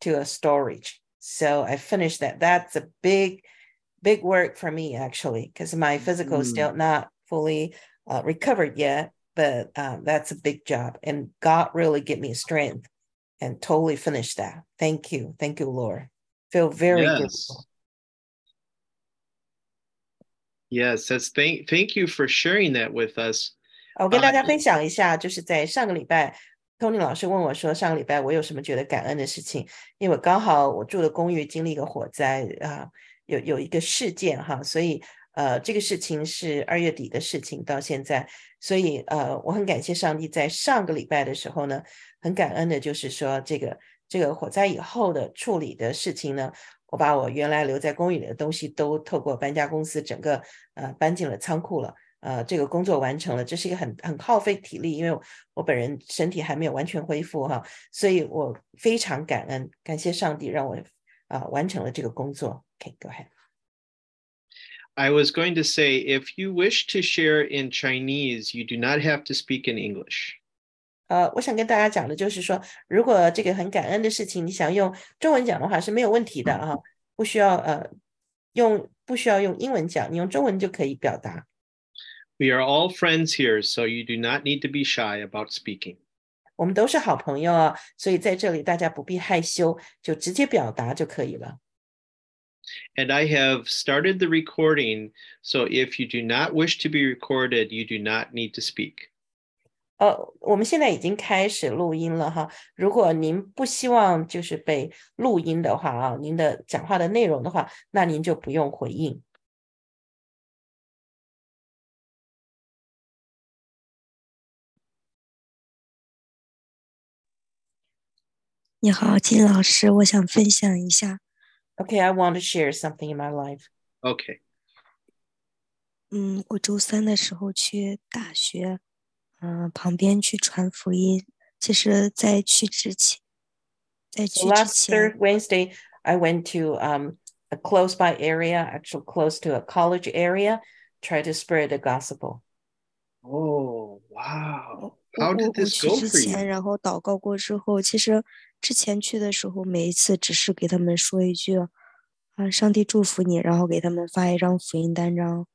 to a storage. So I finished that. That's a big, big work for me actually, because my physical is still not fully uh, recovered yet. But um, that's a big job, and God really give me strength and totally finish that. Thank you, thank you, Lord. Feel very Yes. grateful. Yes, that's thank thank you for sharing that with us. 我跟大家啊分享一下，就是在上个礼拜 ，Tony 老师问我说，上个礼拜我有什么觉得感恩的事情？因为刚好我住的公寓经历一个火灾啊、有有一个事件哈，所以呃，这个事情是二月底的事情，到现在，所以呃，我很感谢上帝，在上个礼拜的时候呢，很感恩的就是说这个这个火灾以后的处理的事情呢。我把我原来留在公寓里的东西都透过搬家公司整个呃搬进了仓库了。呃，这个工作完成了，这是一个很很耗费体力，因为我本人身体还没有完全恢复哈，所以我非常感恩，感谢上帝让我啊、完成了这个工作。OK，go、ahead。I was going to say, if you wish to share in Chinese, you do not have to speak in English. 呃，我想跟大家讲的就是说，如果这个很感恩的事情，你想用中文讲的话是没有问题的啊，不需要呃用不需要用英文讲，你用中文就可以表达。We are all friends here, so you do not need to be shy about speaking. 我们都是好朋友啊，所以在这里大家不必害羞，就直接表达就可以了。 And I have started the recording, so if you do not wish to be recorded, you do not need to speak. 呃，我们现在已经开始录音了哈。如果您不希望就是被录音的话啊，您的讲话的内容的话，那您就不用回应。 你好，金老师，我想分享一下。 Okay, I want to share something in my life. Okay. 嗯，我周三的时候去大学，嗯、旁边去传福音。其实，在去之前，在 So 去之 last 前 third，Wednesday, I went to um, a close by area, actually close to a college area, try to spread the gospel. Oh, wow. 我 How 我 did 我 this 去 go 之 for 前， you? 然后祷告过之后，其实 之前去的时候，每一次只是给他们说一句，啊，上帝祝福你，然后给他们发一张福音单张。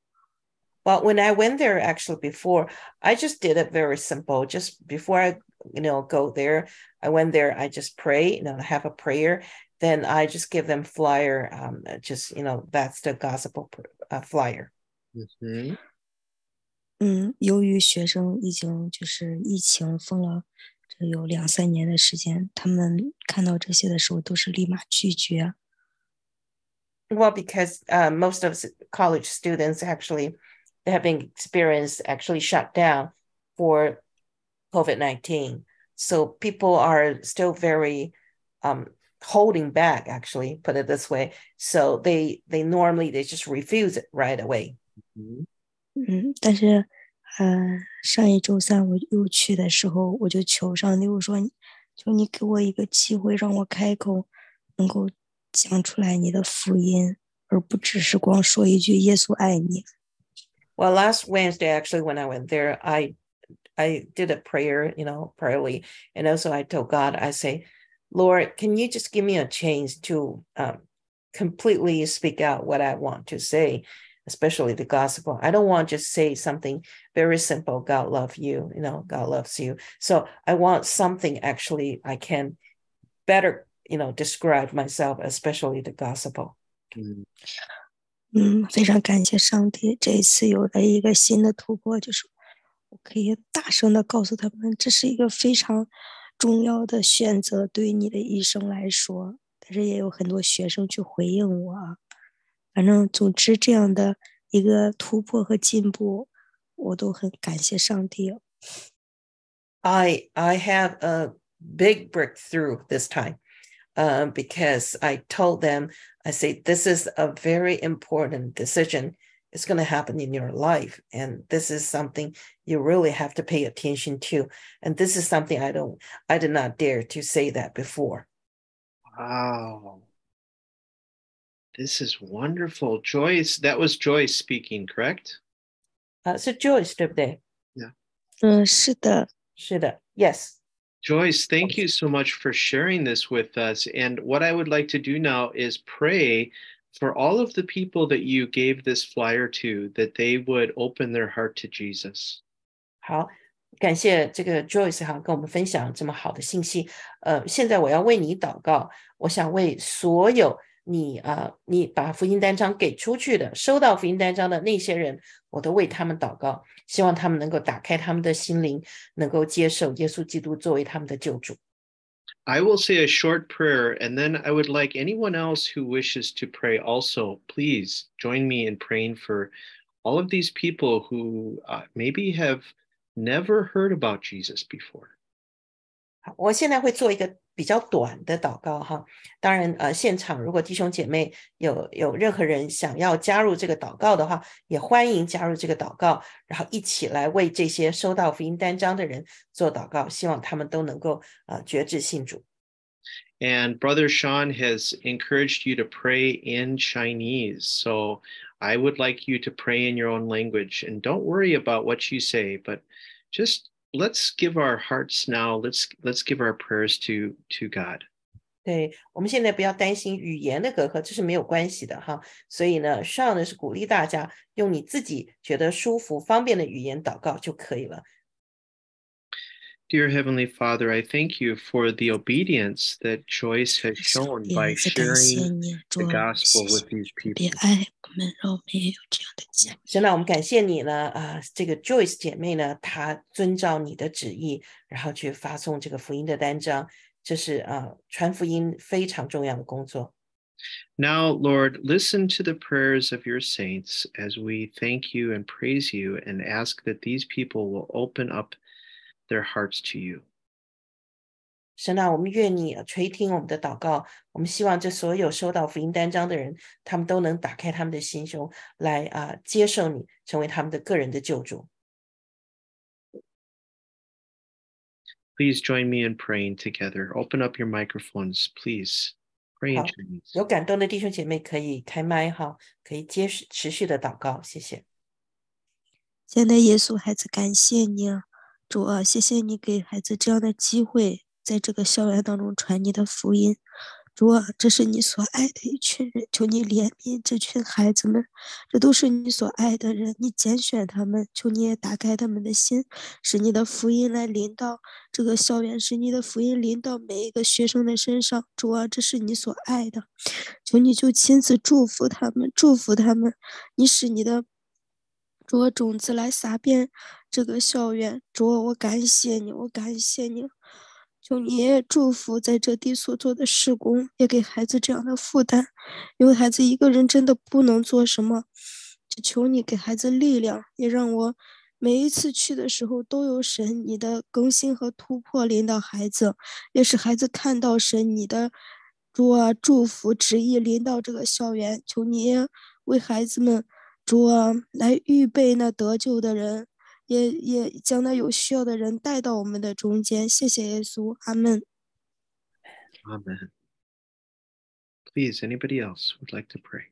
But when I went there actually before, I just did it very simple. Just before I, you know, go there, I went there, I just pray, you know, have a prayer. Then I just give them flyer. Um, just, you know, that's the gospel uh, flyer. Mhm. 嗯，由于学生已经就是疫情封了， 这有两三年的时间，他们看到这些的时候都是立马拒绝。 Well, because uh, most of s- college students actually they have been experienced actually shut down for COVID nineteen, so people are still very um, holding back. Actually, put it this way, so they they normally they just refuse it right away. Mhm. 嗯，但是， 呃，上一周三我又去的时候，我就求上帝，我说，求你给我一个机会，让我开口，能够讲出来你的福音，而不只是光说一句耶稣爱你。 Well, last Wednesday, actually, when I went there, I I did a prayer, you know, prayerly, and also I told God, I say, Lord, can you just give me a chance to um, completely speak out what I want to say, especially the gospel. I don't want to just say something very simple. God love you, you know, God loves you. So I want something actually I can better, you know, describe myself, especially the gospel. Mhm. 嗯，非常感谢上帝，这一次有了一个新的突破，就是我可以大声的告诉他们，这是一个非常重要的选择，对于你的一生来说。但是也有很多学生去回应我啊， 反正总之这样的一个突破和进步，我都很感谢上帝。 I I have a big breakthrough this time uh, because I told them I say this is a very important decision. It's going to happen in your life, and this is something you really have to pay attention to. And this is something I don't I did not dare to say that before. Wow. This is wonderful. Joyce, that was Joyce speaking, correct? Uh, so Joyce, 对不对？嗯，是的，是的，Yes. Joyce, thank you so much for sharing this with us. And what I would like to do now is pray for all of the people that you gave this flyer to, that they would open their heart to Jesus. 好，感谢这个 Joyce 哈跟我们分享这么好的信息。呃，现在我要为你祷告，我想为所有 你啊、呃，你把福音单张给出去的，收到福音单张的那些人，我都为他们祷告，希望他们能够打开他们的心灵，能够接受耶稣基督作为他们的救主。 I will say a short prayer, and then I would like anyone else who wishes to pray also, please join me in praying for all of these people who uh, maybe have never heard about Jesus before. 好，我现在会做一个比较短的祷告哈。当然，呃，现场如果弟兄姐妹有有任何人想要加入这个祷告的话，也欢迎加入这个祷告，然后一起来为这些收到福音单张的人做祷告，希望他们都能够呃觉志信主。 And Brother Sean has encouraged you to pray in Chinese. So I would like you to pray in your own language. And don't worry about what you say, but just let's give our hearts now. Let's let's give our prayers to to God. 对我们现在不要担心语言的隔阂，这是没有关系的哈。所以呢，上呢是鼓励大家用你自己觉得舒服、方便的语言祷告就可以了。 Dear Heavenly Father, I thank you for the obedience that Joyce has 上 shown 帝， by 再感谢 sharing 你，主 the 啊，谢 gospel 谢 with these 别 people. 爱我们，让我们也有这样的家。神啊，我们感谢你呢，啊、这个 Joyce 姐妹呢，她遵照你的旨意，然后去发送这个福音的单张，这是啊、传福音非常重要的工作。 Now, Lord, listen to the prayers of your saints as we thank you and praise you and ask that these people will open up their hearts to you. 神啊，我们愿你垂听我们的祷告，我们希望这所有收到福音单张的人，他们都能打开他们的心胸，来啊、接受你，成为他们的个人的救主。 Please join me in praying together. Open up your microphones, please. Pray in 好 Chinese. 有感动的弟兄姐妹可以开麦哈，可以接续持续的祷告，谢谢。现在耶稣孩子，感谢你啊， 主啊，谢谢你给孩子这样的机会，在这个校园当中传你的福音。主啊，这是你所爱的一群人，求你怜悯这群孩子们，这都是你所爱的人，你拣选他们，求你也打开他们的心，使你的福音来临到这个校园，使你的福音临到每一个学生的身上。主啊，这是你所爱的，求你就亲自祝福他们，祝福他们，你使你的。主啊，种子来撒遍这个校园。主啊，我感谢你，我感谢你。求你也祝福在这地所做的施工，也给孩子这样的负担，因为孩子一个人真的不能做什么。就求你给孩子力量，也让我每一次去的时候都有神你的更新和突破领导孩子，也使孩子看到神你的主啊祝福旨意临到这个校园。求你为孩子们。主啊，来预备那得救的人，也也将那有需要的人带到我们的中间。谢谢耶稣，阿门。Amen. Please, anybody else would like to pray?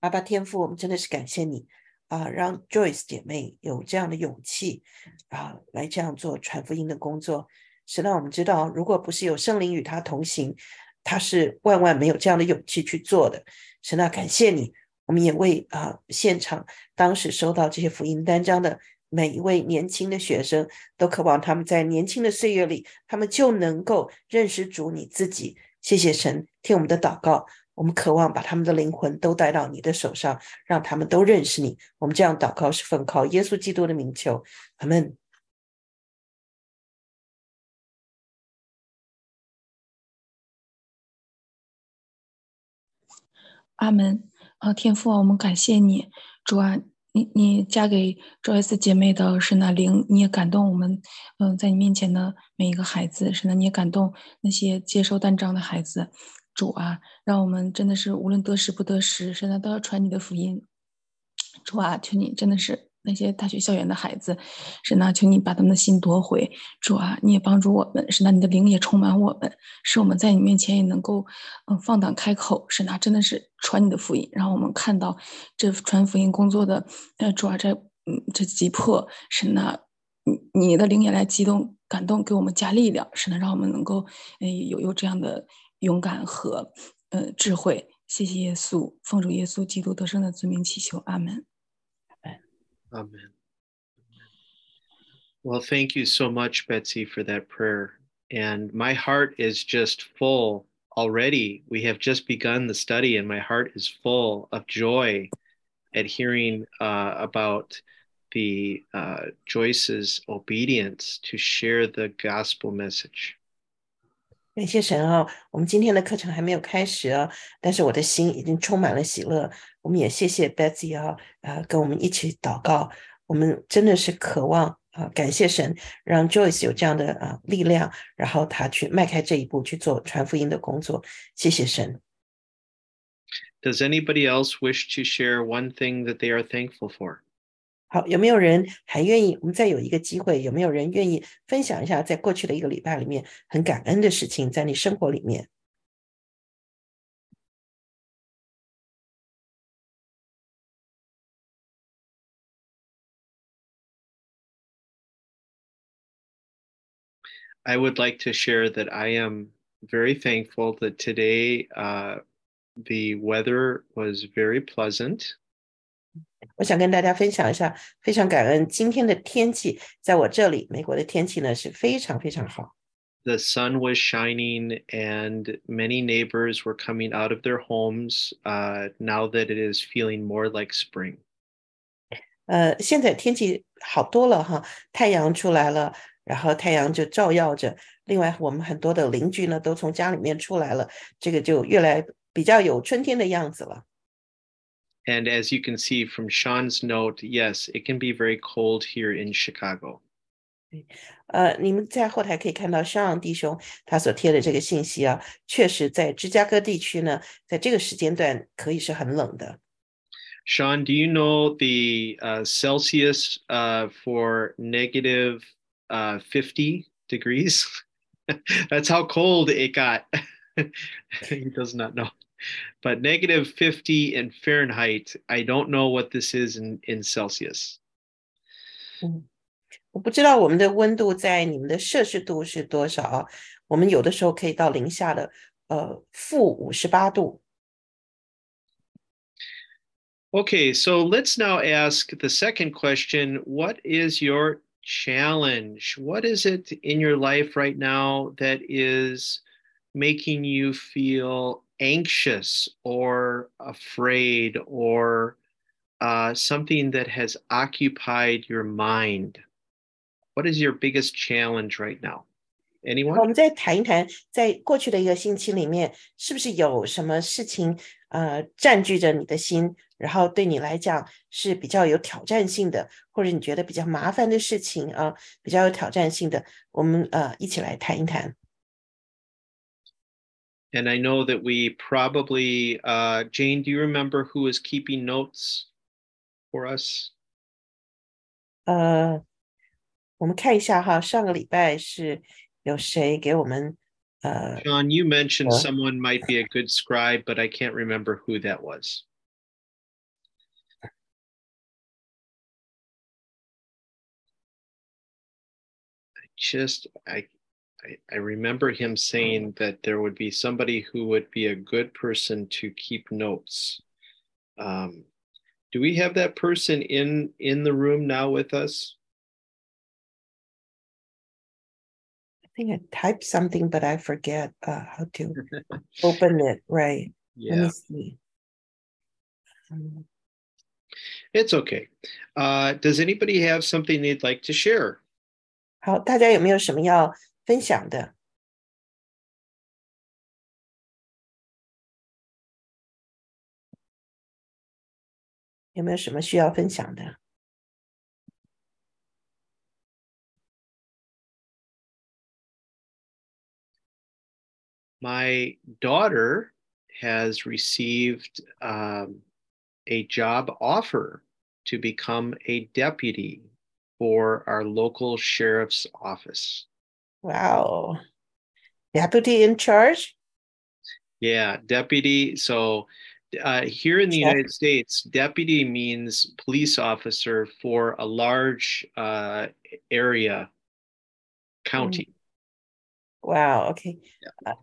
阿爸天父，我们真的是感谢你啊，让 Joyce 姐妹有这样的勇气啊，来这样做传福音的工作。神让我们知道，如果不是有圣灵与他同行，他是万万没有这样的勇气去做的。神啊，感谢你！我们也为啊现场当时收到这些福音单张的每一位年轻的学生，都渴望他们在年轻的岁月里，他们就能够认识主你自己。谢谢神，听我们的祷告。我们渴望把他们的灵魂都带到你的手上，让他们都认识你。我们这样祷告是奉靠耶稣基督的名求，阿门。阿门。啊，天父啊，我们感谢你，主啊，你你嫁给 Joyce 姐妹的是那灵，你也感动我们，嗯、在你面前的每一个孩子，是那你也感动那些接受单张的孩子，主啊，让我们真的是无论得失不得失，是那都要传你的福音。主啊，求你真的是那些大学校园的孩子，神呐，求你把他们的心夺回，主啊，你也帮助我们，神呐，你的灵也充满我们，使我们在你面前也能够，嗯，放胆开口，神呐，真的是传你的福音，让我们看到这传福音工作的，呃，主啊，这，嗯，这急迫，神呐，你你的灵也来激动、感动，给我们加力量，神呐，让我们能够，哎，有有这样的勇敢和，呃，智慧。谢谢耶稣，奉主耶稣基督得胜的尊名祈求，阿门。Amen. Well, thank you so much, Betsy, for that prayer. And my heart is just full already. We have just begun the study, and my heart is full of joy at hearing uh, about the uh, Joyce's obedience to share the gospel message. 感谢神啊！我们今天的课程还没有开始啊，但是我的心已经充满了喜乐。我们也谢谢 Betsy 啊，呃，跟我们一起祷告。我们真的是渴望啊，感谢神让 Joyce 有这样的啊力量，然后他去迈开这一步去做传福音的工作。谢谢神。Does anybody else wish to share one thing that they are thankful for? 好，有没有人还愿意？我们再有一个机会，有没有人愿意分享一下，在过去的一个礼拜里面很感恩的事情，在你生活里面？I would like to share that I am very thankful that today uh, the weather was very pleasant. 我想跟大家分享一下，非常感恩今天的天气，在我这里，美国的天气呢是非常非常好。The sun was shining, and many neighbors were coming out of their homes. Uh, now that it is feeling more like spring. 呃，现在天气好多了哈，太阳出来了，然后太阳就照耀着。另外，我们很多的邻居呢都从家里面出来了，这个就越来比较有春天的样子了。 And as you can see from Sean's note, yes, it can be very cold here in Chicago. 呃，你们在后台可以看到上弟兄他所贴的这个信息啊，确实在芝加哥地区呢，在这个时间段可以是很冷的。Sean, do you know the uh, Celsius uh, for negative uh, 50 degrees? That's how cold it got. he does not know but negative 50 in Fahrenheit, I don't know what this is in, in Celsius. 嗯，我不知道我们的温度在你们的摄氏度是多少啊？我们有的时候可以到零下的呃负五十八度。Okay, so let's now ask the second question. What is your challenge? What is it in your life right now that is making you feel anxious or afraid or uh, something that has occupied your mind? What is your biggest challenge right now? Anyone? 我们再谈一谈，在过去的一个星期里面，是不是有什么事情呃占据着你的心，然后对你来讲是比较有挑战性的，或者你觉得比较麻烦的事情啊，比较有挑战性的，我们呃一起来谈一谈。 and I know that we probably, uh, Jane, do you remember who is keeping notes for us? 呃，我们看一下哈，上个礼拜是有谁给我们呃 John, you mentioned someone might be a good scribe, but I can't remember who that was. I just I I, I remember him saying that there would be somebody who would be a good person to keep notes. Um, do we have that person in in the room now with us? I think I typed something, but I forget uh, how to open it. Right. Yeah. Let me see. Um, it's okay. Uh, does anybody have something they'd like to share? 好，大家有没有什么要 分享的。有没有什么需要分享的？My daughter has received um, a job offer to become a deputy for our local sheriff's office. Wow. Deputy in charge? Yeah, deputy. So uh, here in the. United States, deputy means police officer for a large uh, area, county. Wow. Okay. Uh,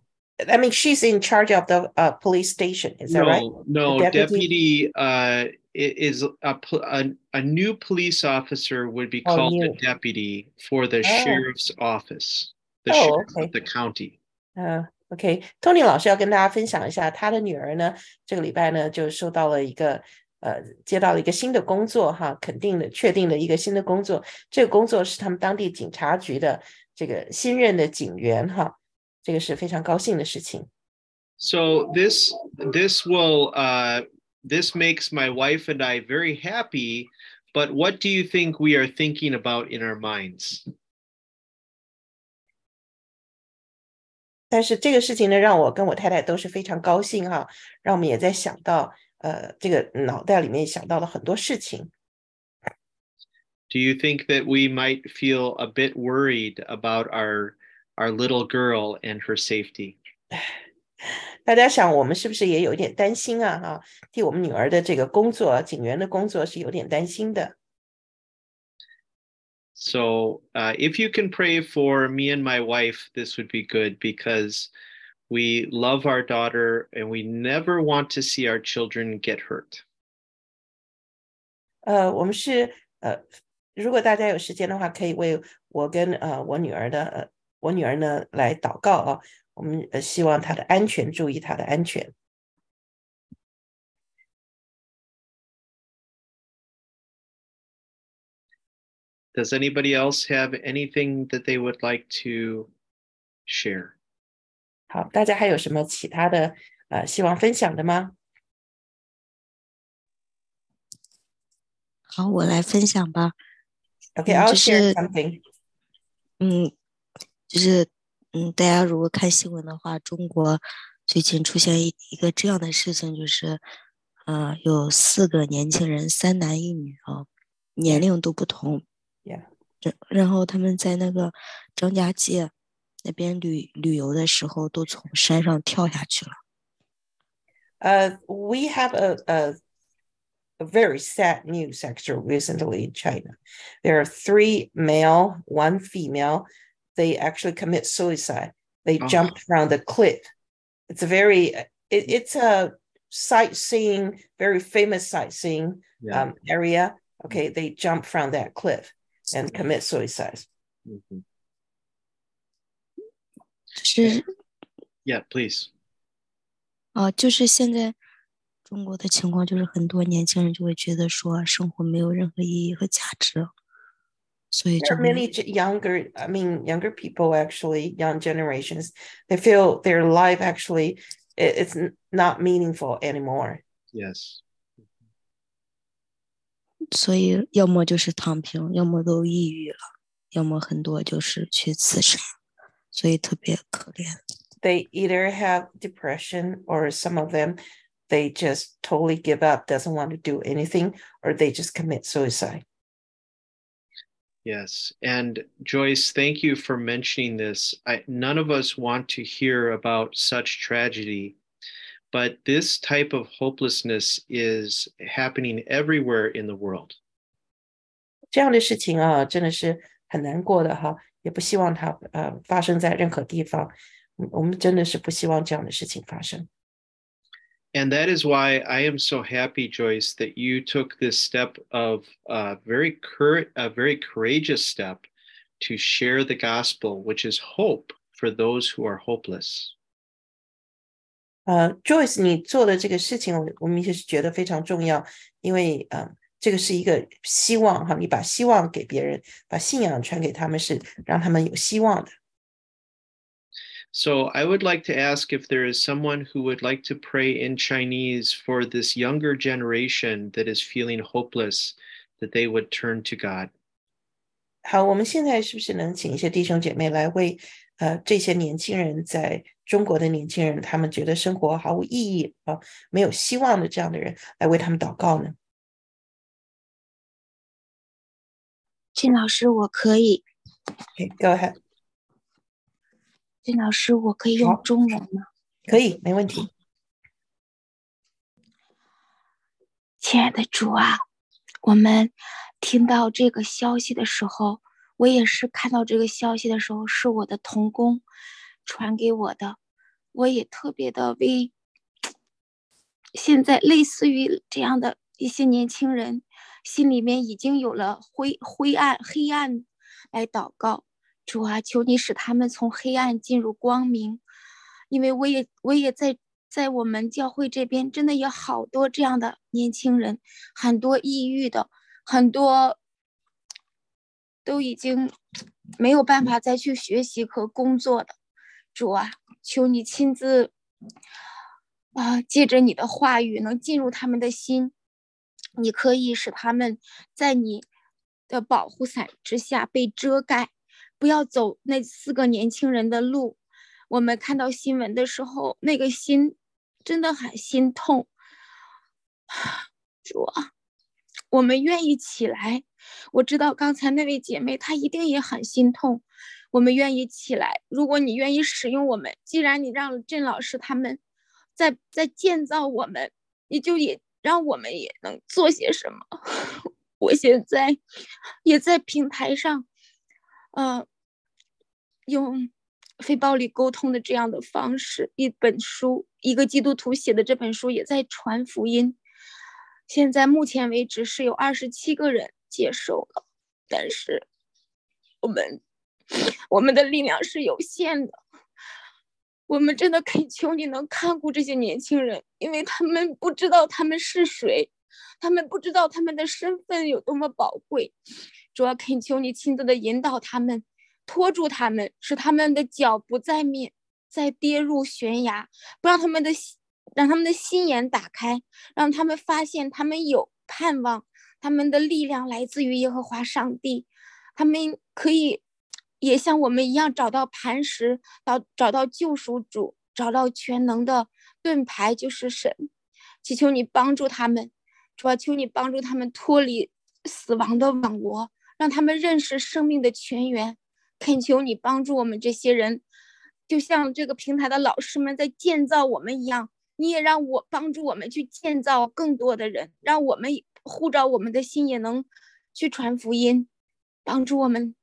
I mean, she's in charge of the uh, police station. Is that no, right? no, The deputy, uh, i- is a, pl- a a new police officer would be Oh, called new. a deputy for the Oh. sheriff's office, the Oh, sheriff okay. of the county. 呃，OK，Tony 老师要跟大家分享一下，他的女儿呢，这个礼拜呢就收到了一个呃，接到了一个新的工作哈，肯定的、确定的一个新的工作。这个工作是他们当地警察局的这个新任的警员哈， 这个是非常高兴的事情。 So this this will uh, this makes my wife and I very happy. But what do you think we are thinking about in our minds? 但是这个事情呢，让我跟我太太都是非常高兴哈，让我们也在想到，呃，这个脑袋里面想到了很多事情。 Do you think that we might feel a bit worried about our our little girl and her safety? 大家想，我们是不是也有一点担心啊？哈，替我们女儿的这个工作，警员的工作是有点担心的。 So uh, if you can pray for me and my wife, this would be good because we love our daughter and we never want to see our children get hurt. 呃，我们是呃，如果大家有时间的话，可以为我跟呃我女儿的呃 我女儿呢来祷告啊。我们呃希望她的安全，注意她的安全。 Does anybody else have anything that they would like to share? 好，大家还有什么其他的呃希望分享的吗？好，我来分享吧。 Okay, 嗯 I'll 就 share 是 something. 嗯， 就是，嗯，大家如果看新闻的话，中国最近出现一一个这样的事情，就是，呃，有四个年轻人，三男一女啊，年龄都不同，然后他们在那个张家界那边旅旅游的时候，都从山上跳下去了。呃，We have a a very sad news actually recently in China. There are three male, one female. They actually commit suicide. They Oh. jumped from the cliff. It's a very it, it's a sightseeing, very famous sightseeing um, area. Okay, they jump from that cliff and commit suicide. Mhm. 是 Yeah, please. 啊，就是现在中国的情况，就是很多年轻人就会觉得说生活没有任何意义和价值， 所以 There 就 are 会 many j- younger, I mean, younger people actually, young generations, they feel their life actually i- it's n- not meaningful anymore. Yes. 所以要么就是躺平，要么都抑郁了，要么很多就是去自杀，所以特别可怜。 They either have depression or some of them, they just totally give up, doesn't want to do anything, or they just commit suicide. Yes. And Joyce, thank you for mentioning this. I, none of us want to hear about such tragedy, but this type of hopelessness is happening everywhere in the world. 这样的事情啊，真的是很难过的哈，也不希望它呃发生在任何地方。嗯我们真的是不希望这样的事情发生。 And that is why I am so happy, Joyce, that you took this step of uh, very cur- a very courageous step to share the gospel, which is hope for those who are hopeless. 呃，Joyce，你做的这个事情，我我们也是觉得非常重要，因为呃，这个是一个希望哈，你把希望给别人，把信仰传给他们，是让他们有希望的。 So I would like to ask if there is someone who would like to pray in Chinese for this younger generation that is feeling hopeless, that they would turn to God. 好，我们现在是不是能请一些弟兄姐妹来为呃这些年轻人，在中国的年轻人，他们觉得生活毫无意义啊，没有希望的这样的人，来为他们祷告呢？ 俊老师，我可以。Okay, go ahead. 俊老师，我可以用中文吗？可以，没问题。亲爱的主啊，我们听到这个消息的时候，我也是看到这个消息的时候，是我的童工传给我的，我也特别的为现在类似于这样的一些年轻人，心里面已经有了灰灰暗黑暗来祷告。主啊，求你使他们从黑暗进入光明，因为我也我也在在我们教会这边，真的有好多这样的年轻人，很多抑郁的，很多都已经没有办法再去学习和工作的。主啊，求你亲自啊，借着你的话语能进入他们的心，你可以使他们在你的保护伞之下被遮盖。不要走那四个年轻人的路。我们看到新闻的时候，那个心真的很心痛。主啊，我们愿意起来。我知道刚才那位姐妹她一定也很心痛。我们愿意起来。如果你愿意使用我们，既然你让郑老师他们在在建造我们，你就也让我们也能做些什么。我现在也在平台上。嗯，用非暴力沟通的这样的方式，一本书，一个基督徒写的这本书也在传福音。现在目前为止是有二十七个人接受了，但是我们我们的力量是有限的。我们真的恳求你能看顾这些年轻人，因为他们不知道他们是谁，他们不知道他们的身份有多么宝贵。主要恳求你亲自的引导他们，拖住他们，使他们的脚不再面再跌入悬崖，不让他们的心让他们的心眼打开，让他们发现他们有盼望，他们的力量来自于耶和华上帝，他们可以也像我们一样找到磐石，找找到救赎主，找到全能的盾牌，就是神。祈求你帮助他们，主啊求你帮助他们脱离死亡的网罗。让他们认识生命的泉源，恳求你帮助我们这些人，就像这个平台的老师们在建造我们一样，你也让我帮助我们去建造更多的人，让我们护照我们的心也能去传福音，帮助我们，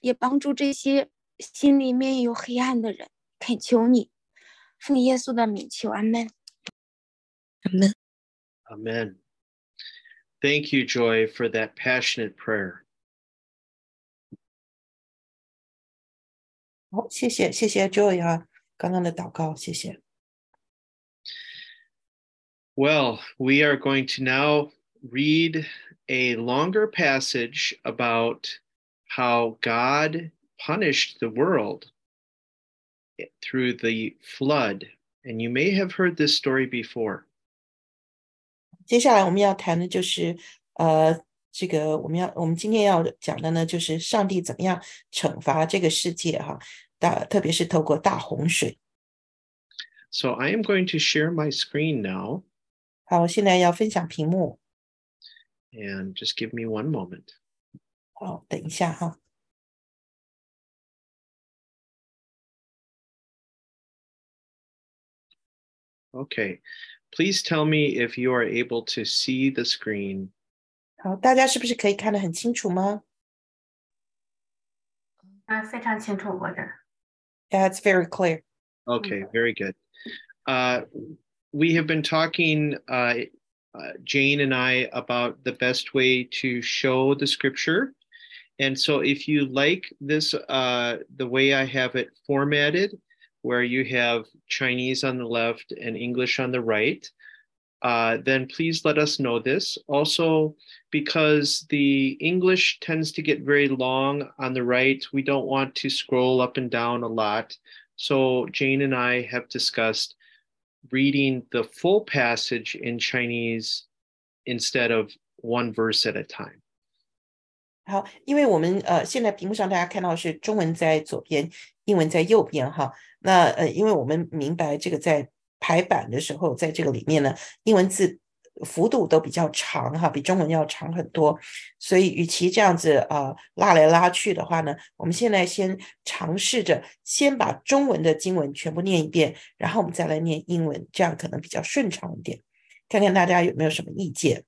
也帮助这些心里面有黑暗的人。恳求你，奉耶稣的名求，阿门，阿门，阿门。Thank you, Joy, for that passionate prayer. 好，谢谢谢谢 Joy 啊，刚刚的祷告，谢谢。Well, we are going to now read a longer passage about how God punished the world through the flood. And you may have heard this story before. 接下来我们要谈的就是，呃，这个我们要我们今天要讲的呢，就是上帝怎么样惩罚这个世界哈，大特别是透过大洪水。So I am going to share my screen now. 好，我现在要分享屏幕。And just give me one moment. 好，等一下哈。Okay. Please tell me if you are able to see the screen. 好，大家是不是可以看得很清楚吗？啊，非常清楚，我这。Yeah, it's very clear. Okay, very good. Uh, we have been talking, uh, uh, Jane and I, about the best way to show the scripture. And so, if you like this, uh, the way I have it formatted, where you have Chinese on the left and English on the right, uh, then please let us know this. Also, because the English tends to get very long on the right, we don't want to scroll up and down a lot. So, Jane and I have discussed reading the full passage in Chinese instead of one verse at a time. 好，因为我们呃，现在屏幕上大家看到是中文在左边，英文在右边哈。 那呃，因为我们明白这个在排版的时候，在这个里面呢，英文字 幅度都比较长哈，比中文要长很多。所以，与其这样子啊拉来拉去的话呢，我们现在先尝试着先把中文的经文全部念一遍，然后我们再来念英文，这样可能比较顺畅一点。看看大家有没有什么意见。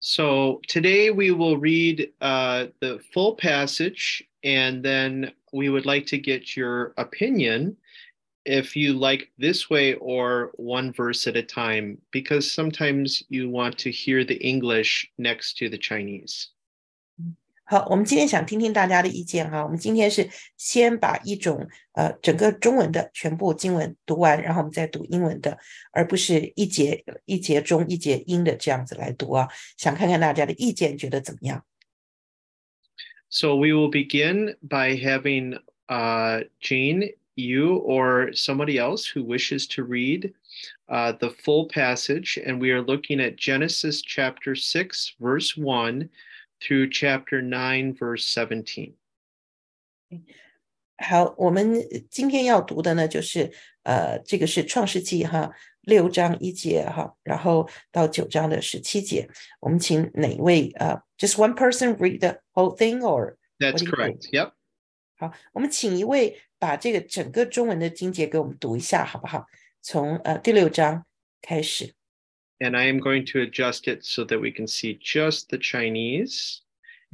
So today we will read uh, the full passage, and then we would like to get your opinion if you like this way or one verse at a time, because sometimes you want to hear the English next to the Chinese. 好，我们今天想听听大家的意见哈。我们今天是先把一种呃整个中文的全部经文读完，然后我们再读英文的，而不是一节一节中一节英的这样子来读啊。想看看大家的意见，觉得怎么样 so we will begin by having uh, Jane, you, or somebody else who wishes to read uh, the full passage. And we are looking at Genesis chapter 6, verse 1 through chapter 9, verse 17. 好，我们今天要读的呢，就是呃，这个是创世记哈六章一节哈，然后到九章的十七节。我们请哪位呃，just one person read the whole thing or that's correct? Yep. 好，我们请一位把这个整个中文的经节给我们读一下，好不好？从呃第六章开始。and I am going to adjust it so that we can see just the Chinese.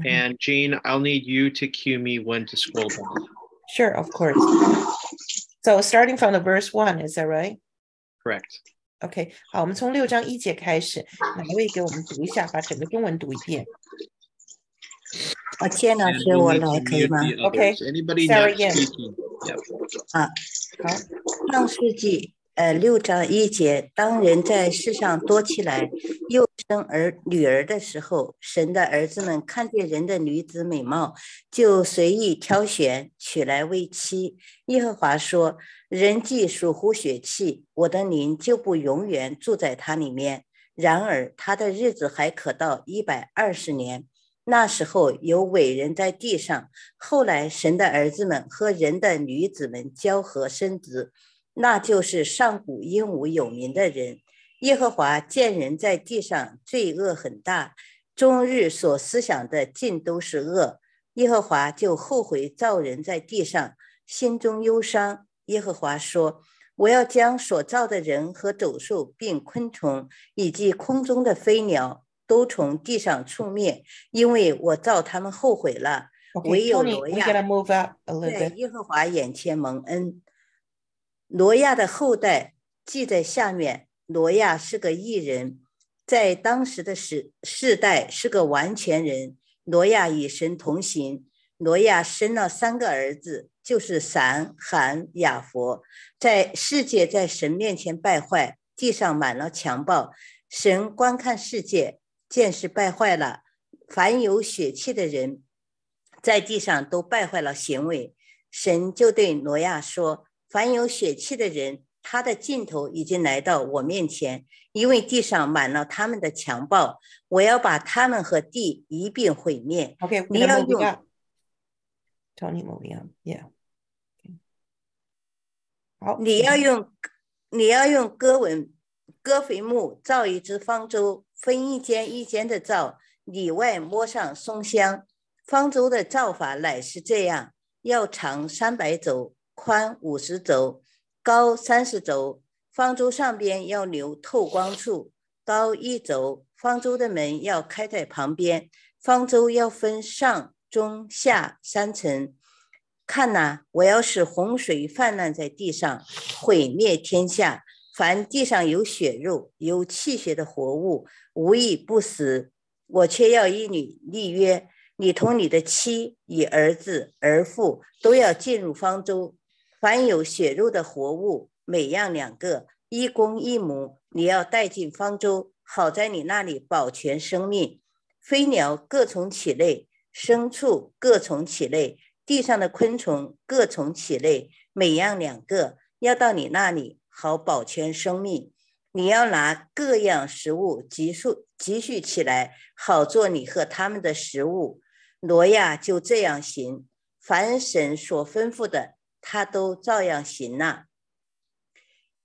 Mm-hmm. And Jean, I'll need you to cue me when to scroll down. Sure, of course. So starting from the verse one, is that right? Correct. OK，好，我们从六章一节开始，哪一位给我们读一下，把整个中文读一遍？我天老师，我来可以吗？OK，Sarah、okay. 啊，好，创世纪呃，六章一节，当人在世上多起来，又生儿女儿的时候，神的儿子们看见人的女子美貌，就随意挑选，娶来为妻。耶和华说：“人既属乎血气，我的灵就不永远住在他里面。然而他的日子还可到一百二十年。那时候有伟人在地上。后来神的儿子们和人的女子们交合生子。”那就是上古英武有名的人。耶和华见人在地上罪恶很大，终日所思想的尽都是恶。耶和华就后悔造人在地上，心中忧伤。耶和华说：“我要将所造的人和走兽，并昆虫，以及空中的飞鸟，都从地上除灭，因为我造他们后悔了。唯有挪亚在耶和华眼前蒙恩。”挪亚的后代记在下面。挪亚是个异人，在当时的时世代是个完全人。挪亚与神同行。挪亚生了三个儿子，就是闪、含、雅佛。在世界在神面前败坏，地上满了强暴。神观看世界，见是败坏了，凡有血气的人，在地上都败坏了行为。神就对挪亚说。凡有血气的人，他的尽头已经来到我面前，因为地上满了他们的强暴，我要把他们和地一并毁灭。你要用，Tony m o v i n y e a h 好，你要用，你要用割文、割肥木造一只方舟，分一间一间的造，里外摸上松香。方舟的造法乃是这样：要长三百肘。宽五十轴，高三十轴。方舟上边要留透光处，高一轴。方舟的门要开在旁边。方舟要分上、中、下三层。看呐，我要使洪水泛滥在地上，毁灭天下。凡地上有血肉、有气血的活物，无一不死。我却要与你立约，你同你的妻与儿子、儿妇都要进入方舟。凡有血肉的活物，每样两个，一公一母，你要带进方舟，好在你那里保全生命。飞鸟各从其类，牲畜各从其类，地上的昆虫各从其类，每样两个，要到你那里好保全生命。你要拿各样食物积蓄积蓄起来，好做你和他们的食物。挪亚就这样行，凡神所吩咐的。他都照样行了。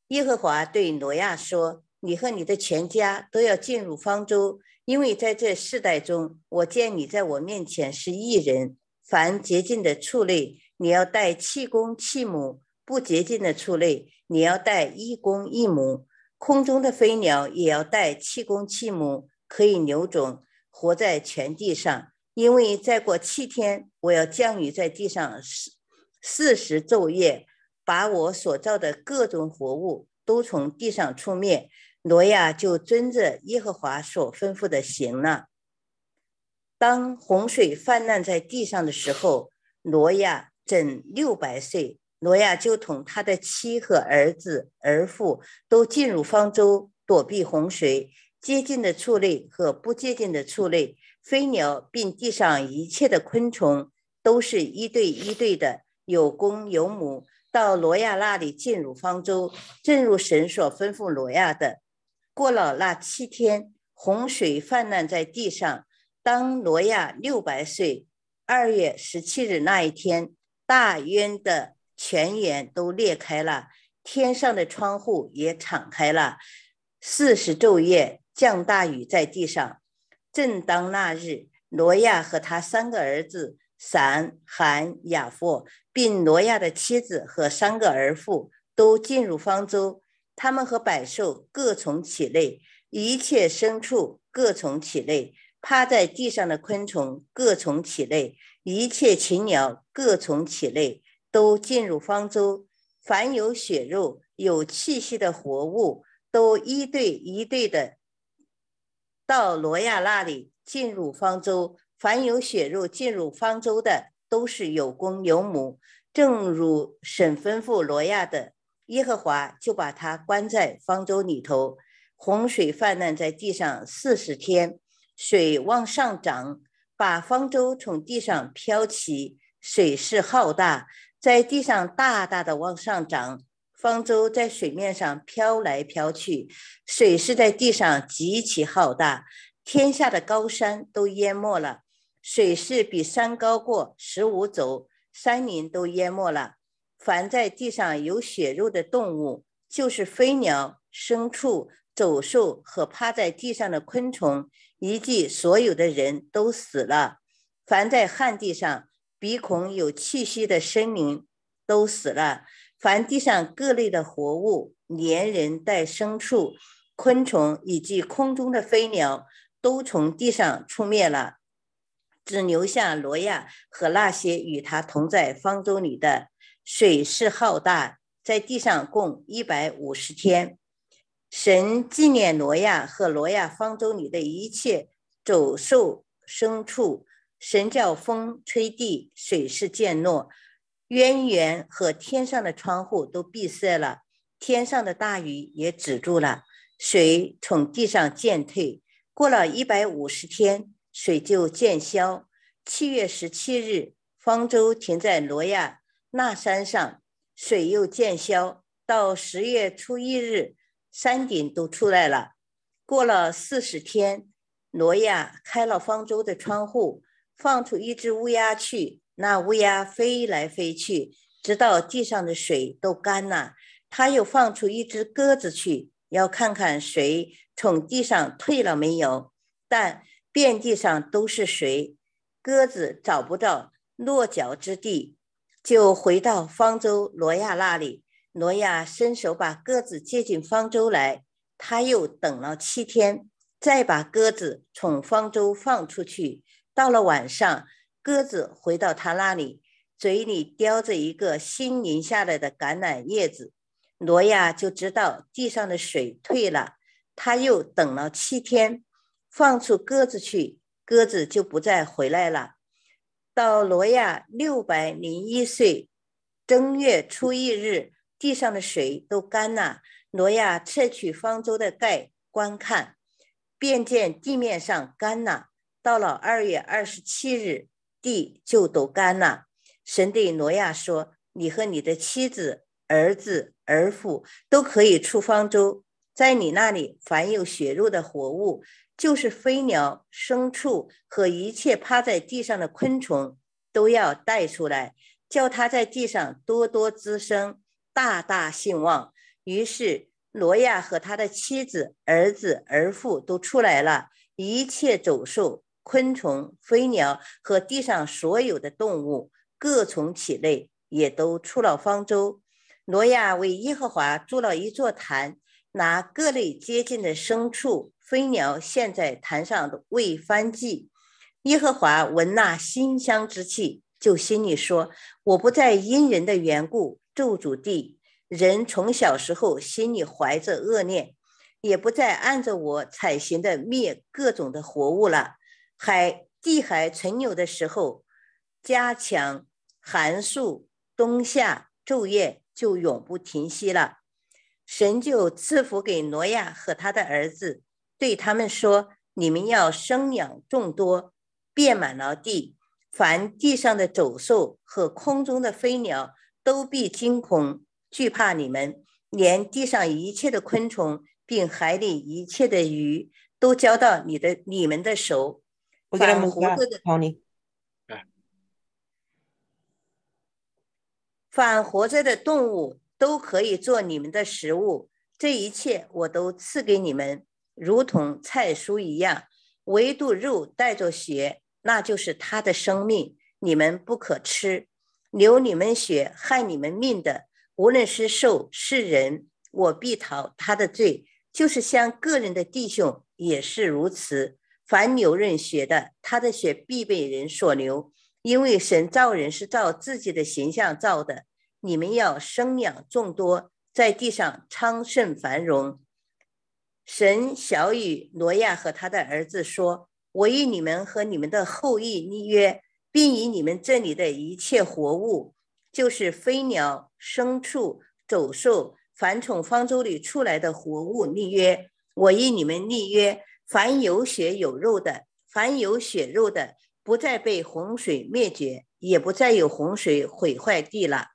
耶和华对挪亚说：“你和你的全家都要进入方舟，因为在这世代中，我见你在我面前是异人。凡洁净的畜类，你要带七公七母；不洁净的畜类，你要带一公一母。空中的飞鸟也要带七公七母，可以留种，活在全地上。因为再过七天，我要降雨在地上四时昼夜，把我所造的各种活物都从地上出灭。挪亚就遵着耶和华所吩咐的行了。当洪水泛滥在地上的时候，挪亚整六百岁。挪亚就同他的妻和儿子、儿妇都进入方舟，躲避洪水。接近的畜类和不接近的畜类、飞鸟，并地上一切的昆虫，都是一对一对的，有公有母，到挪亚那里进入方舟，正如神所吩咐挪亚的。过了那七天，洪水泛滥在地上。当挪亚六百岁，二月十七日那一天，大渊的。泉眼都裂开了，天上的窗户也敞开了。四十昼夜降大雨在地上。正当那日，挪亚和他三个儿子闪、含、雅弗，并挪亚的妻子和三个儿妇都进入方舟。他们和百兽各从其类，一切牲畜各从其类，趴在地上的昆虫各从其类，一切禽鸟各从其类。都进入方舟，凡有血肉、有气息的活物，都一对一对的到罗亚那里进入方舟。凡有血肉进入方舟的，都是有公有母，正如神吩咐罗亚的，耶和华就把他关在方舟里头。洪水泛滥在地上四十天，水往上涨，把方舟从地上飘起，水势浩大。在地上大大的往上涨，方舟在水面上飘来飘去，水势在地上极其浩大，天下的高山都淹没了，水势比山高过十五走，山林都淹没了。凡在地上有血肉的动物，就是飞鸟、牲畜、走兽和趴在地上的昆虫，以及所有的人都死了。凡在旱地上。鼻孔有气息的生灵都死了，凡地上各类的活物，连人带牲畜、昆虫以及空中的飞鸟，都从地上出灭了，只留下罗亚和那些与他同在方舟里的。水势浩大，在地上共一百五十天。神纪念罗亚和罗亚方舟里的一切走兽、牲畜。神叫风吹地，水势渐落，渊源和天上的窗户都闭塞了，天上的大雨也止住了，水从地上渐退。过了一百五十天，水就渐消。七月十七日，方舟停在罗亚那山上，水又渐消。到十月初一日，山顶都出来了。过了四十天，罗亚开了方舟的窗户。放出一只乌鸦去，那乌鸦飞来飞去，直到地上的水都干了。他又放出一只鸽子去，要看看水从地上退了没有。但遍地上都是水，鸽子找不到落脚之地，就回到方舟挪亚那里。挪亚伸手把鸽子接进方舟来，他又等了七天，再把鸽子从方舟放出去。到了晚上，鸽子回到他那里，嘴里叼着一个新淋下来的橄榄叶子。挪亚就知道地上的水退了。他又等了七天，放出鸽子去，鸽子就不再回来了。到挪亚六百零一岁正月初一日，地上的水都干了。挪亚撤去方舟的盖，观看，便见地面上干了。到了二月二十七日，地就都干了。神对挪亚说：“你和你的妻子、儿子、儿妇都可以出方舟，在你那里凡有血肉的活物，就是飞鸟、牲畜和一切趴在地上的昆虫，都要带出来，叫它在地上多多滋生，大大兴旺。”于是挪亚和他的妻子、儿子、儿妇都出来了，一切走兽、昆虫、飞鸟和地上所有的动物，各从其类，也都出了方舟。挪亚为耶和华筑了一座坛，拿各类接近的牲畜、飞鸟现在坛上未翻祭。耶和华闻那馨香之气，就心里说：“我不再因人的缘故咒诅地。人从小时候心里怀着恶念，也不再按着我采行的灭各种的活物了。海地海存有的时候，加强寒暑冬夏昼夜就永不停息了。神就赐福给挪亚和他的儿子，对他们说：你们要生养众多。”遍满了地，凡地上的走兽和空中的飞鸟都必惊恐惧怕你们，连地上一切的昆虫，并海里一切的鱼，都交到你的你们的手。反活着的，反活着的动物都可以做你们的食物。这一切我都赐给你们，如同菜蔬一样，唯独肉带着血。那就是他的生命，你们不可吃，流你们血害你们命的，无论是兽是人，我必逃他的罪。就是像个人的弟兄也是如此。凡留人血的，他的血必被人所流，因为神造人是照自己的形象造的。你们要生养众多，在地上昌盛繁荣。神小雨挪亚和他的儿子说。我与你们和你们的后裔立约，并以你们这里的一切活物，就是飞鸟、牲畜、走兽、凡从方舟里出来的活物立约。我与你们立约，凡有血有肉的，凡有血肉的，不再被洪水灭绝，也不再有洪水毁坏地了。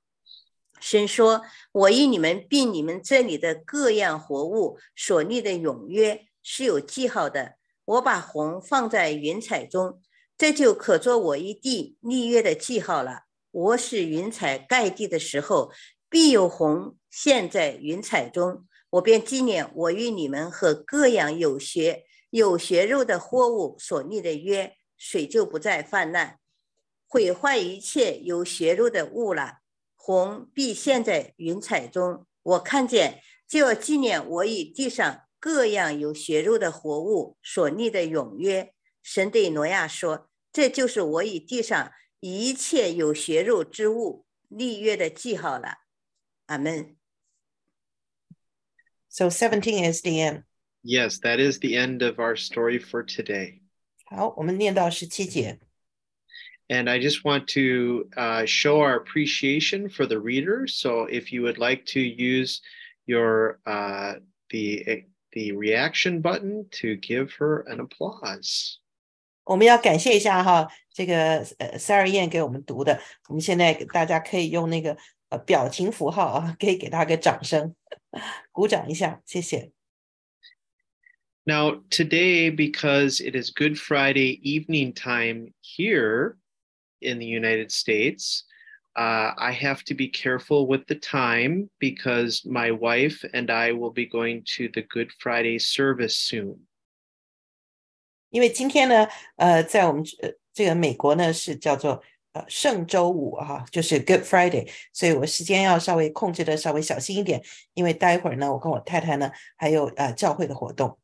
神说：“我与你们并你们这里的各样活物所立的永约是有记号的。”我把红放在云彩中，这就可做我一地立约的记号了。我使云彩盖地的时候，必有红现，在云彩中。我便纪念我与你们和各样有血有血肉的货物所立的约，水就不再泛滥，毁坏一切有血肉的物了。虹必现，在云彩中。我看见，就要纪念我与地上各样有血肉的活物所立的永约。神对挪亚说：“这就是我与地上一切有血肉之物立约的记号了。”阿门。So seventeen is the end. Yes, that is the end of our story for today. 好，我们念到十七节。And I just want to uh, show our appreciation for the reader. So if you would like to use your uh, the the reaction button to give her an applause. 我们要感谢一下哈，这个呃塞尔燕给我们读的，我们现在大家可以用那个呃表情符号啊，可以给他个掌声，鼓掌一下，谢谢。Now today, because it is Good Friday evening time here in the United States, uh, I have to be careful with the time because my wife and I will be going to the Good Friday service soon. 因为今天呢，呃，在我们呃这个美国呢是叫做呃圣周五哈、啊，就是 Good Friday，所以我时间要稍微控制的稍微小心一点，因为待会儿呢，我跟我太太呢还有呃教会的活动。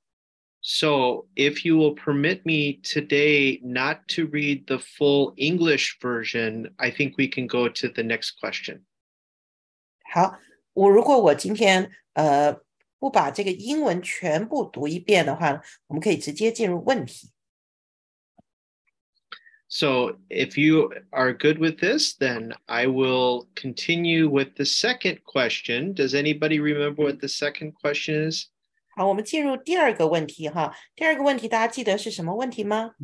so, if you will permit me today not to read the full English version, I think we can go to the next question. 好，我如果我今天呃不把这个英文全部读一遍的话，我们可以直接进入问题。So, if you are good with this, then I will continue with the second question. Does anybody remember what the second question is? 好，我们进入第二个问题哈。第二个问题大家记得是什么问题吗？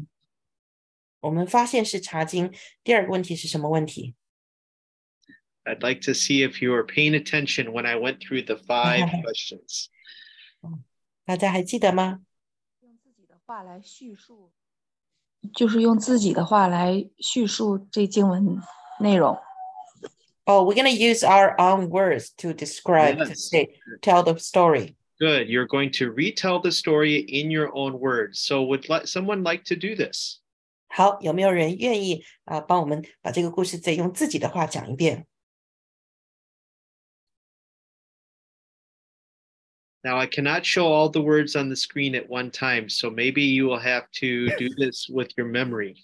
我们发现是查经。第二个问题是什么问题？I'd like to see if you were paying attention when I went through the five questions. 大家还记得吗？用自己的话来叙述，就是用自己的话来叙述这经文内容。Oh, we're gonna use our own words to describe, to say, tell the story. Good. You're going to retell the story in your own words. So, would let someone like to do this? 好，有没有人愿意啊、帮我们把这个故事再用自己的话讲一遍？ Now, I cannot show all the words on the screen at one time, so maybe you will have to do this with your memory.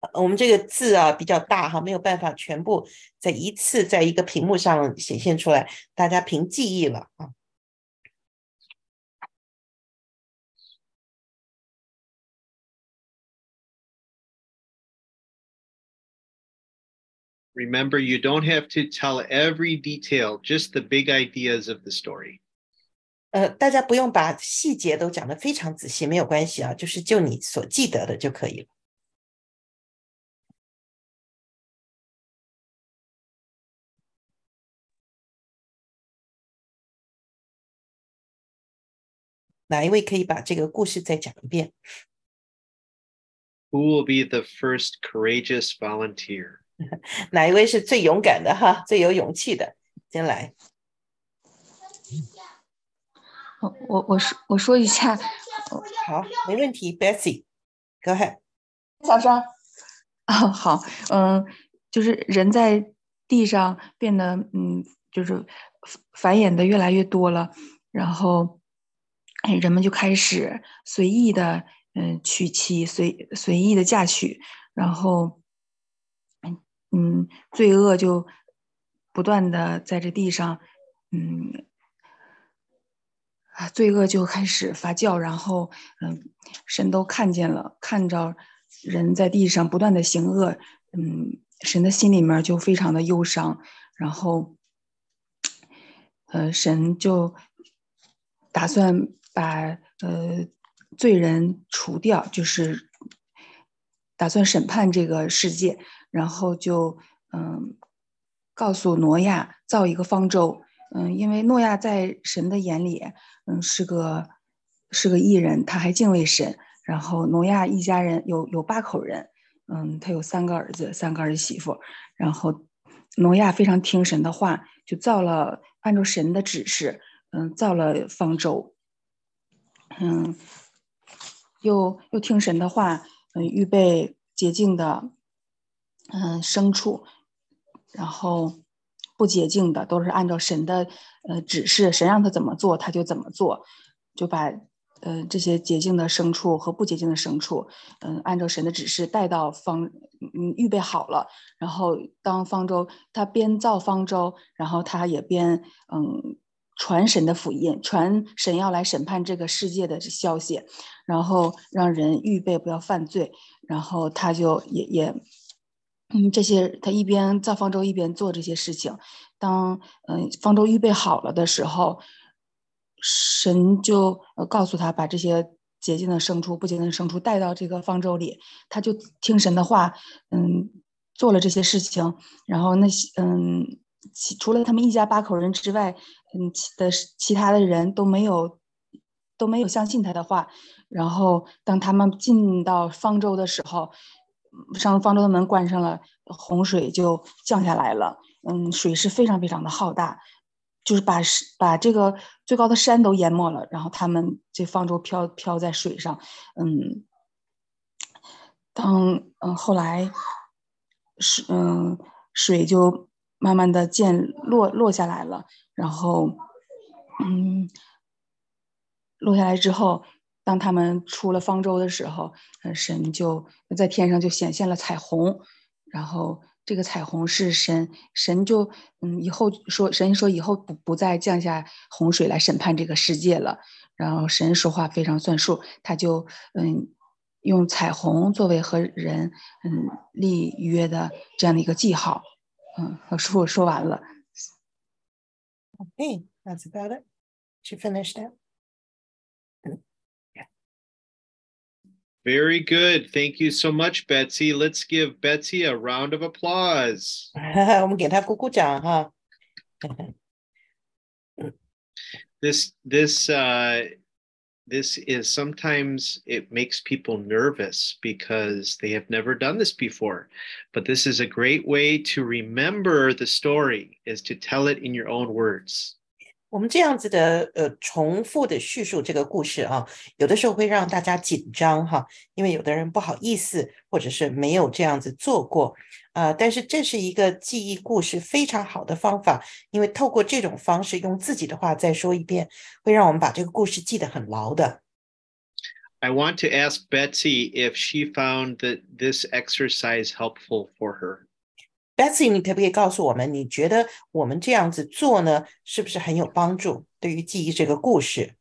呃我们这个字啊比较大哈，没有办法全部在一次在一个屏幕上显现出来，大家凭记忆了啊。 Remember, you don't have to tell every detail, just the big ideas of the story. 呃，大家不用把细节都讲得非常仔细，没有关系啊，就是就你所记得的就可以了。哪一位可以把这个故事再讲一遍？ Who will be the first courageous volunteer? 哪一位是最勇敢的哈，最有勇气的？先来。我我我说我说一下，好，没问题 Bessy，go ahead。小声。哦，好，嗯，就是人在地上变得，嗯，就是繁衍的越来越多了，然后，哎，人们就开始随意的，嗯，娶妻，随随意的嫁娶，然后，嗯，罪恶就不断的在这地上，嗯，啊，罪恶就开始发酵，然后，嗯，神都看见了，看着人在地上不断的行恶，嗯，神的心里面就非常的忧伤，然后，呃，神就打算把呃罪人除掉，就是打算审判这个世界，然后就嗯告诉挪亚造一个方舟，嗯，因为诺亚在神的眼里，嗯，是个是个义人，他还敬畏神。然后挪亚一家人有有八口人，嗯，他有三个儿子，三个儿媳妇。然后挪亚非常听神的话，就造了按照神的指示，嗯，造了方舟。嗯，又又听神的话，嗯，预备洁净的，嗯，牲畜，然后不洁净的都是按照神的呃指示，神让他怎么做他就怎么做，就把呃这些洁净的牲畜和不洁净的牲畜，嗯，按照神的指示带到方嗯预备好了，然后当方舟他边造方舟，然后他也边嗯。传神的福音，传神要来审判这个世界的消息，然后让人预备不要犯罪，然后他就也也，嗯，这些他一边造方舟一边做这些事情。当嗯方舟预备好了的时候，神就告诉他把这些洁净的牲畜、不洁净的牲畜带到这个方舟里，他就听神的话，嗯，做了这些事情，然后那些嗯。除了他们一家八口人之外，嗯，其的其他的人都没有都没有相信他的话。然后当他们进到方舟的时候，上方舟的门关上了，洪水就降下来了。嗯，水是非常非常的浩大，就是把把这个最高的山都淹没了。然后他们这方舟飘飘在水上，嗯，当嗯后来是嗯水就。慢慢的渐落落下来了，然后，嗯，落下来之后，当他们出了方舟的时候，神就在天上就显现了彩虹，然后这个彩虹是神，神就嗯以后说神说以后不不再降下洪水来审判这个世界了，然后神说话非常算数，他就嗯用彩虹作为和人嗯立约的这样的一个记号。嗯，我说我说完了。Okay, that's about it. She finished it. Very good. Thank you so much, Betsy. Let's give Betsy a round of applause. This this uh, this is sometimes it makes people nervous because they have never done this before. But this is a great way to remember the story is to tell it in your own words. 我们这样子的呃重复的叙述这个故事啊，有的时候会让大家紧张哈，因为有的人不好意思，或者是没有这样子做过啊。但是这是一个记忆故事非常好的方法，因为透过这种方式用自己的话再说一遍，会让我们把这个故事记得很牢的。I want to ask Betsy if she found that this exercise helpful for her. Betsy，你可不可以告诉我们，你觉得我们这样子做呢，是不是很有帮助？对于记忆这个故事，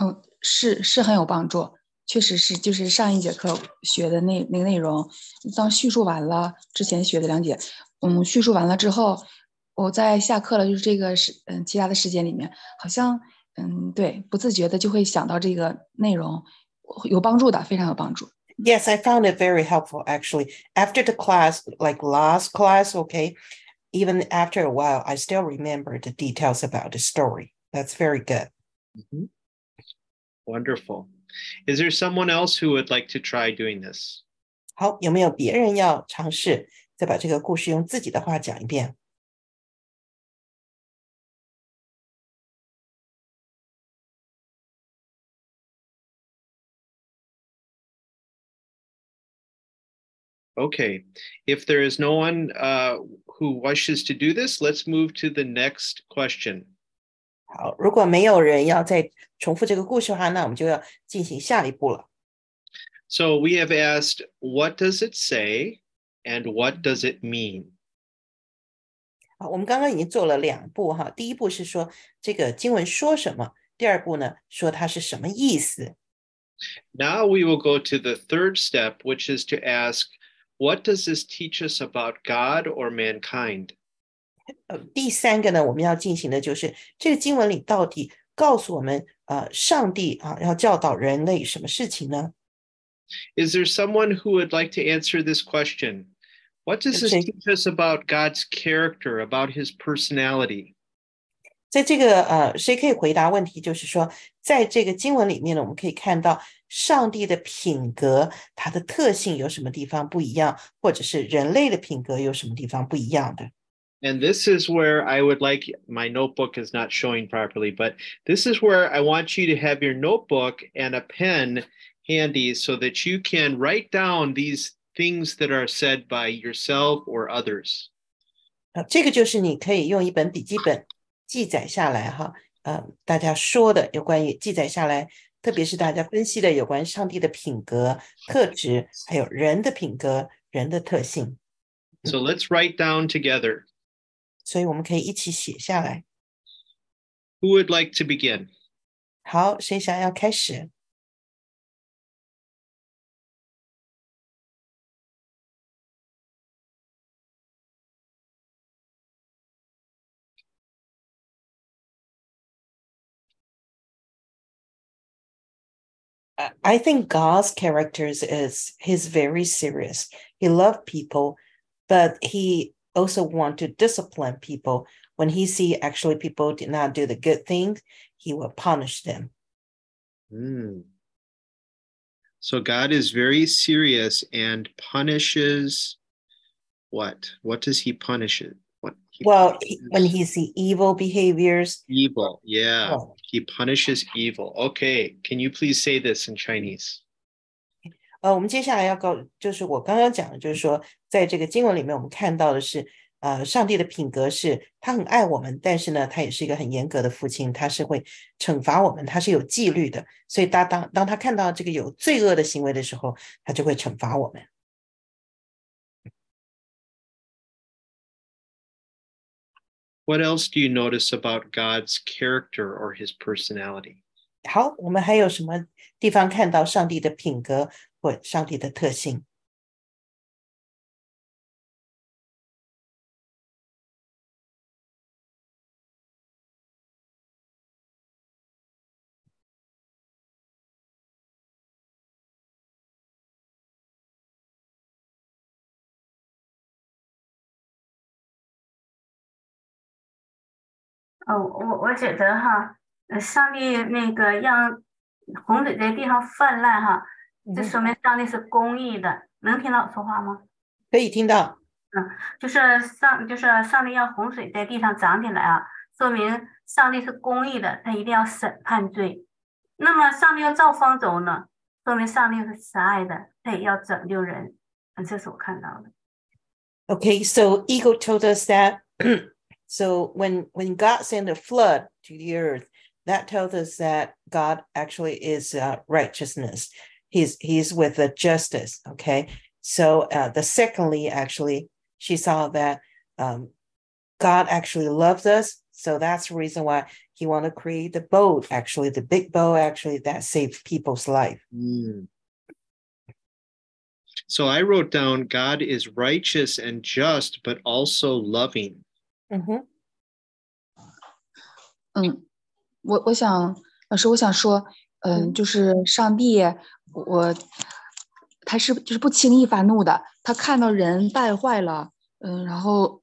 嗯，是是很有帮助，确实是，就是上一节课学的那那个内容，当叙述完了之前学的两节，嗯，叙述完了之后，我在下课了，就是这个时嗯其他的时间里面，好像嗯对，不自觉的就会想到这个内容，有帮助的，非常有帮助。Yes, I found it very helpful actually. After the class, like last class, okay, even after a while, I still remember the details about the story. That's very good. Mm-hmm. Wonderful. Is there someone else who would like to try doing this? 好，有没有别人要尝试再把这个故事用自己的话讲一遍 ？Okay, if there is no one uh, who wishes to do this, let's move to the next question. 好，如果没有人要再重复这个故事的话，那我们就要进行下一步了。So we have asked, what does it say and what does it mean? 好，我们刚刚已经做了两步哈。第一步是说这个经文说什么，第二步呢说它是什么意思。Now we will go to the third step, which is to ask, what does this teach us about God or mankind? 呃，第三个呢，我们要进行的就是这个经文里到底告诉我们，呃，上帝啊要教导人类什么事情呢？Is there someone who would like to answer this question? What does this teach us about God's character, about His personality? 在这个呃，谁可以回答问题？就是说，在这个经文里面呢，我们可以看到 上帝的品格，它的特性有什么地方不一样，或者是人类的品格有什么地方不一样的。And this is where I would like my notebook is not showing properly, but this is where I want you to have your notebook and a pen handy so that you can write down these things that are said by yourself or others. 啊，这个就是你可以用一本笔记本记载下来哈，呃，大家说的有关于记载下来， 特别是大家分析的有关上帝的品格特质，还有人的品格、人的特性。So let's write down together. 所以我们可以一起写下来。Who would like to begin? 好，谁想要开始？I think God's characters is he's very serious. He loved people, but he also want to discipline people. When he see actually people did not do the good things, he will punish them. Mm. So God is very serious and punishes what? What does he punish? well, when he see evil behaviors. Evil, yeah. Oh. He punishes evil. Okay, can you please say this in Chinese? 呃，我们接下来要告，就是我刚刚讲的，就是说，在这个经文里面，我们看到的是，呃，上帝的品格是，他很爱我们，但是呢，他也是一个很严格的父亲，他是会惩罚我们，他是有纪律的，所以当当当他看到这个有罪恶的行为的时候，他就会惩罚我们。 What else do you notice about God's character or his personality? 好，我们还有什么地方看到上帝的品格或上帝的特性？ 哦，我我觉得哈，上帝那个让洪水在地上泛滥哈，这说明上帝是公义的。能听到我说话吗？可以听到。嗯，就是上就是上帝让洪水在地上涨起来啊，说明上帝是公义的，他一定要审判罪。那么上帝要造方舟呢，说明上帝是慈爱的，他也要拯救人。嗯，这是我看到的。Okay, so Ego told us that. So when when God sent a flood to the earth, that tells us that God actually is uh, righteousness. He's he's with the justice. Okay, so uh, the secondly, actually, she saw that um, God actually loves us. So that's the reason why he want to create the boat. Actually, the big boat actually that saved people's life. Mm. So I wrote down God is righteous and just, but also loving. Mm-hmm. 嗯，我我想老师，我想说，嗯，就是上帝，我他是就是不轻易发怒的，他看到人败坏了，嗯，然后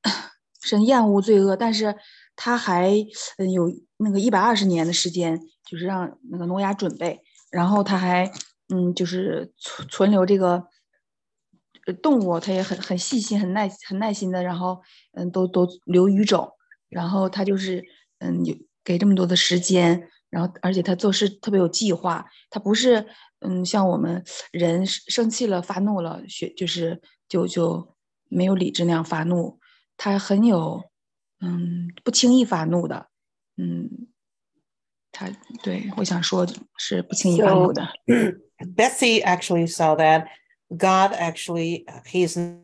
神厌恶罪恶，但是他还嗯有那个一百二十年的时间，就是让那个挪亚准备，然后他还嗯就是存存留这个。动物它也很很细心、很耐很耐心的，然后嗯，都都留余种，然后他就是嗯，有给这么多的时间，然后而且他做事特别有计划，他不是嗯像我们人生气了、发怒了，学就是就就没有理智那样发怒，他很有嗯不轻易发怒的，嗯，他对我想说是不轻易发怒的。Betsy actually saw that. God actually, he's I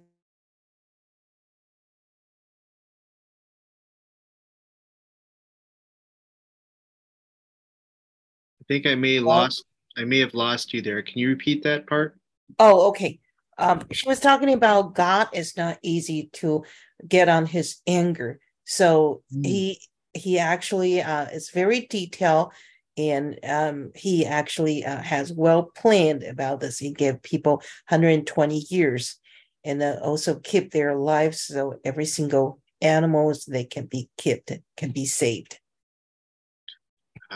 think I may lost I may have lost you there. Can you repeat that part? Oh, okay. Um, she was talking about God is not easy to get on his anger. So mm. he he actually uh, is very detailed and um, he actually uh, has well planned about this. He gave people 120 years, and uh, also keep their lives so every single animals they can be kept can be saved.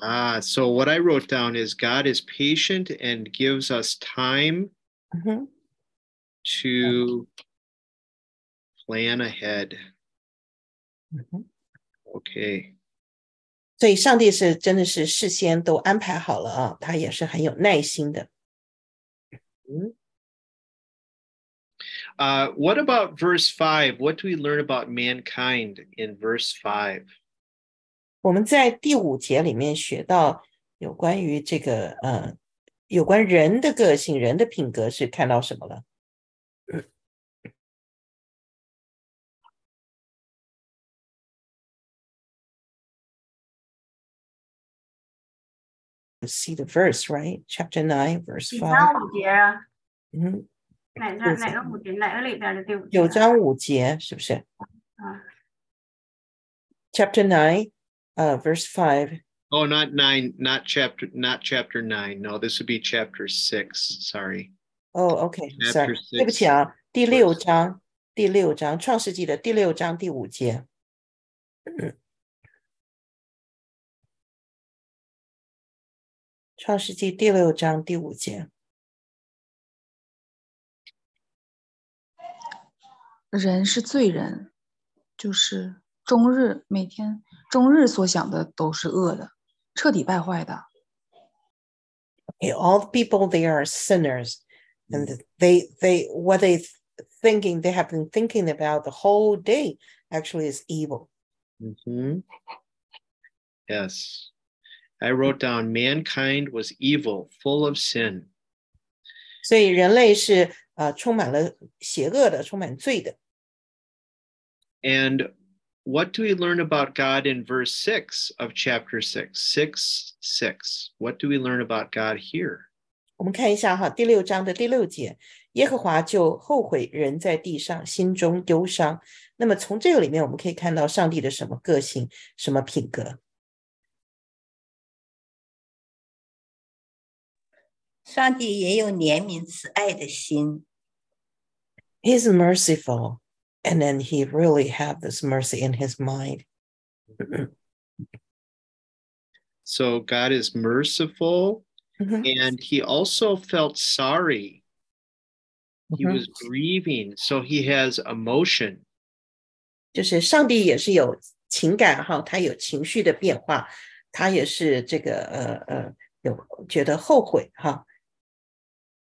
Ah, so what I wrote down is God is patient and gives us time mm-hmm. to plan ahead. Mm-hmm. Okay. 所以上帝是真的是事先都安排好了啊，他也是很有耐心的。嗯。Uh, what about verse five? What do we learn about mankind in verse five? 我们在第五节里面学到有关于这个呃，有关人的个性、人的品格是看到什么了 ？see the verse, right? Chapter 9, verse 5. 嗯，哪个哪个五节？哪个里边的第五节？九章五节是不是？啊。Chapter nine, uh, verse five. Oh, not nine, not chapter, not chapter nine. No, this would be chapter six. Sorry. Oh, okay. Sorry. 对不起啊，第六章，第六章，创世纪的第六章第五节。嗯。 创世纪第六章第五节，人是罪人，就是终日每天终日所想的都是恶的，彻底败坏的。Okay, all people they are sinners, and they they what they thinking they have been thinking about the whole day actually is evil. Mm-hmm. Yes. I wrote down mankind was evil, full of sin. 所以人类是呃充满了邪恶的，充满罪的。And what do we learn about God in verse 6 of chapter 6? 6 6. What do we learn about God here? 我们看一下哈，第六章的第六节，耶和华就后悔人在地上心中忧伤。那么从这个里面，我们可以看到上帝的什么个性、什么品格？ 上帝也有怜悯慈爱的心。He's merciful, and then he really have this mercy in his mind. so God is merciful, mm-hmm. and he also felt sorry. He mm-hmm. was grieving, so he has emotion. 就是上帝也是有 情感哈，他有情绪的变化，他也是这个呃呃有觉得后悔哈，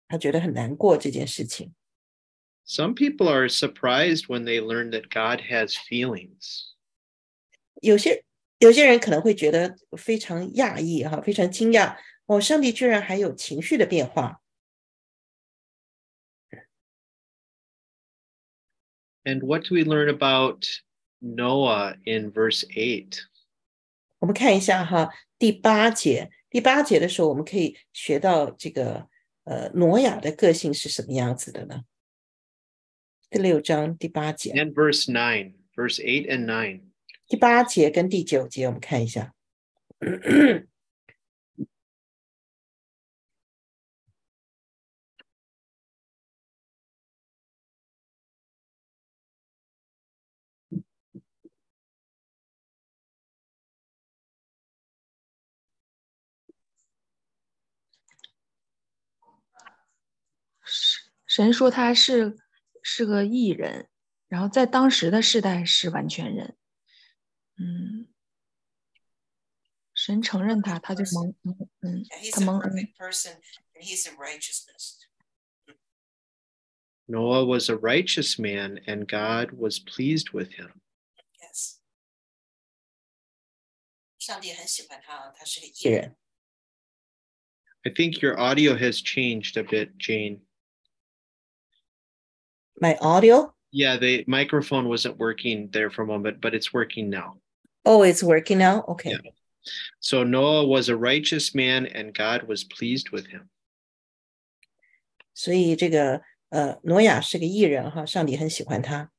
他觉得很难过这件事情。 Some people are surprised when they learn that God has feelings. 有些有些人可能会觉得非常讶异哈，非常惊讶哦，上帝居然还有情绪的变化。 And what do we learn about Noah in verse 8? 我们看一下哈，第八节，第八节的时候，我们可以学到这个 呃挪亚的个性是什么样子的呢？第六章第八节，And verse 9, verse eight and nine. 第八节跟第九节，我们看一下。神说他是是个义人，然后在当时的世代是完全人。嗯，神承认他，他就蒙恩，嗯，他蒙恩。Noah was a righteous man, and God was pleased with him. Yes. 上帝很喜欢他，他是个义人。I think your audio has changed a bit, Jane my audio? Yeah, the microphone wasn't working there for a moment, but it's working now. Oh, it's working now? Okay. Yeah. So Noah was a righteous man and God was pleased with him. 所以这个呃，挪亚是个义人哈，上帝很喜欢他。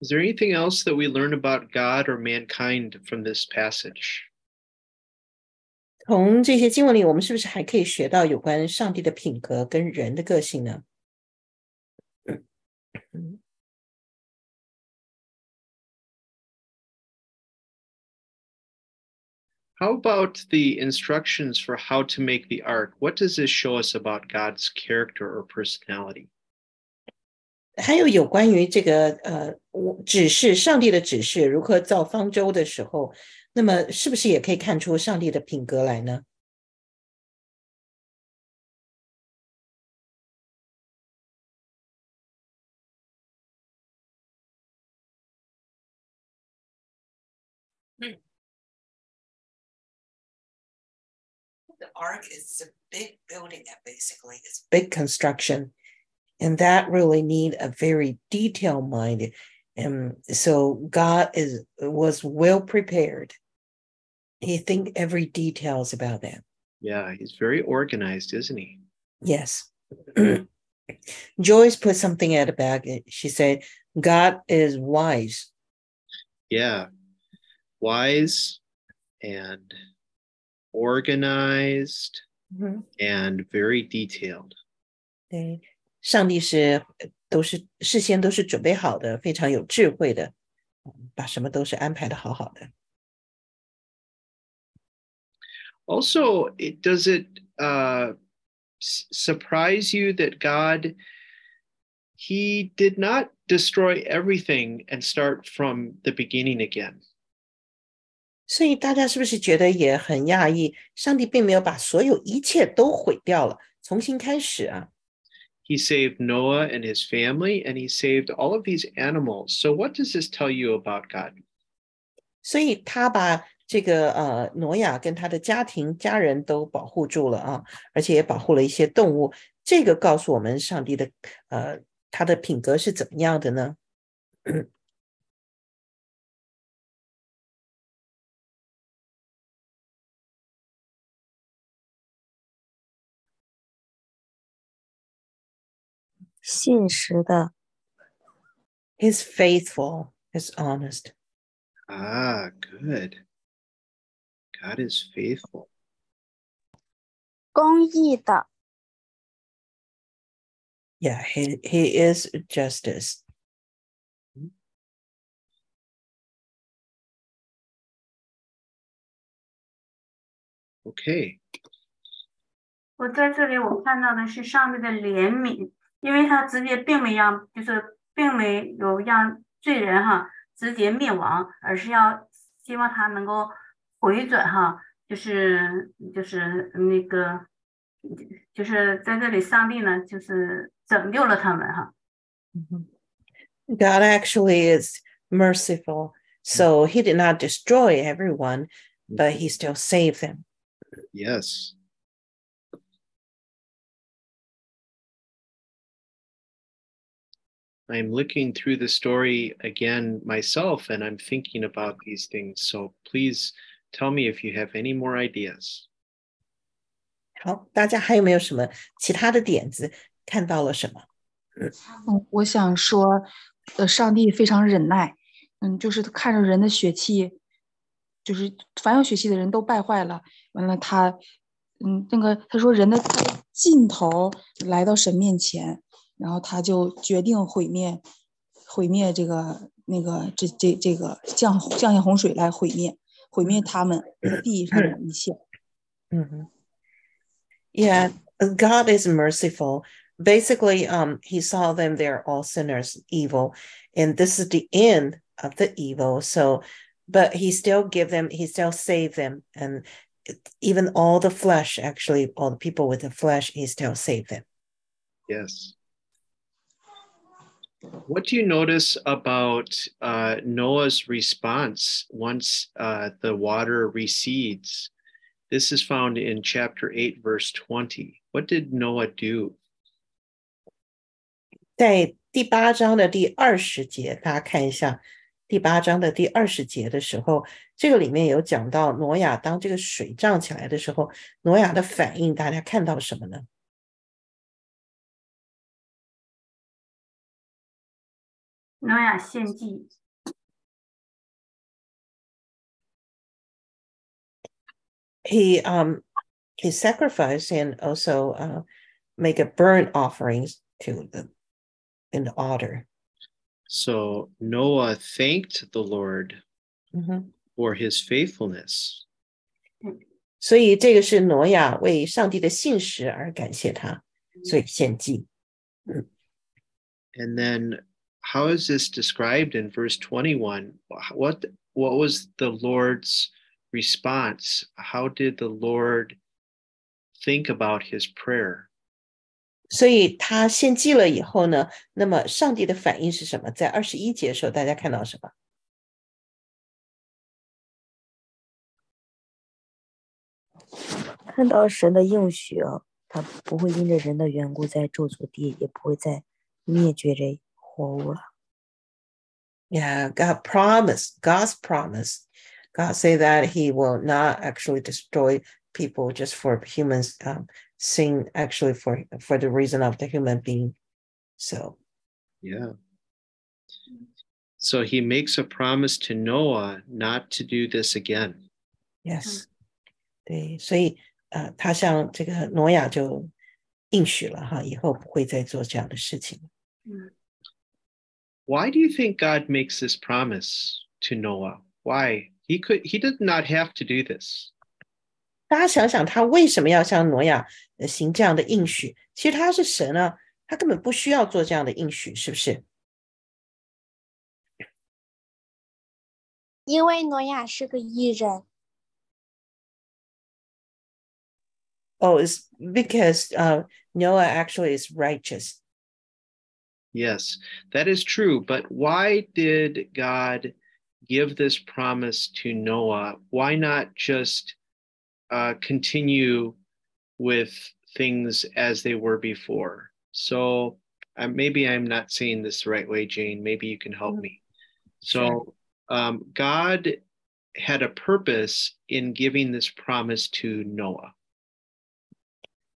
Is there anything else that we learn about God or mankind from this passage? 从这些经文里，我们是不是还可以学到有关上帝的品格跟人的个性呢？How about the instructions for how to make the ark? What does this show us about God's character or personality? 还有有关于这个呃，我指示上帝的指示如何造方舟的时候，那么是不是也可以看出上帝的品格来呢？ The ark is a big building, basically. It's big construction, and that really need a very detailed mind. And so God is was well prepared. He think every details about that. Yeah, he's very organized, isn't he? Yes. Joyce put something at the back. She said, God is wise. Yeah. Wise and organized and very detailed. 对，上帝是呃都是事先都是准备好的，非常有智慧的，嗯把什么都是安排的好好的。 Also, it does it uh, s- surprise you that God he did not destroy everything and start from the beginning again. 所以大家是不是觉得也很讶异？上帝并没有把所有一切都毁掉了，重新开始啊！ He saved Noah and his family, and he saved all of these animals. So, what does this tell you about God? 所以他把 这个呃挪亚跟他的家庭家人都保护住了啊，而且也保护了一些动物。这个告诉我们上帝的呃他的品格是怎么样的呢？信实的，He's faithful, he's honest. Ah, good. God is faithful. 公义的， Yeah, he he is justice. Okay. 我在这里我看到的是上帝的怜悯，因为他直接并没让，就是并没有让罪人哈直接灭亡，而是要希望他能够 回转哈，就是就是那个，就是在这里上帝呢就是拯救了他们哈。 God actually is merciful. So he did not destroy everyone, but he still saved them. Yes. I'm looking through the story again myself and I'm thinking about these things. So please tell me if you have any more ideas. 好，大家还有没有什么其他的点子？看到了什么？嗯，我想说，呃，上帝非常忍耐，嗯，就是看着人的血气，就是凡有血气的人都败坏了，完了他，嗯，那个他说人的他的尽头来到神面前，然后他就决定毁灭，毁灭这个那个这这这个降降下洪水来毁灭毁灭他们地上的一切。 Mhm. Yeah, God is merciful. Basically, um, he saw them, they're all sinners, evil, and this is the end of the evil. So, but he still give them, he still save them, and even all the flesh, actually, all the people with the flesh, he still saved them. Yes. What do you notice about uh, Noah's response once uh, the water recedes? This is found in chapter 8, verse 20. What did Noah do? 在第八章的第二十节，大家看一下第八章的第二十节的时候，这个里面有讲到挪亚当这个水涨起来的时候，挪亚的反应，大家看到什么呢？ 挪亚献祭。He um he sacrificed and also uh, make a burnt offerings to the in the altar. So Noah thanked the Lord mm-hmm. for his faithfulness. So And then how is this described in verse 21? What what was the Lord's response? How did the Lord think about his prayer? 所以他献祭了以后呢，那么上帝的反应是什么？在二十一节的时候，大家看到什么？看到神的应许啊，他不会因着人的缘故再咒诅地，也不会再灭绝这 活物了。 Yeah, God promised, God's promise. God say that he will not actually destroy people just for humans um, sin, actually for for the reason of the human being. So Yeah. So he makes a promise to Noah not to do this again. yes，、对，所以呃，他向这个挪亚就应许了哈，以后不会再做这样的事情。 why do you think God makes this promise to Noah? Why? He could he did not have to do this. 大家想想，他为什么要向挪亚行这样的应许？其实他是神啊，他根本不需要做这样的应许，是不是？因为挪亚是个义人。Oh, it's because uh, Noah actually is righteous. Yes, that is true. But why did God give this promise to Noah? Why not just uh, continue with things as they were before? So uh, maybe I'm not saying this the right way, Jane. Maybe you can help Mhm. me. So um, God had a purpose in giving this promise to Noah.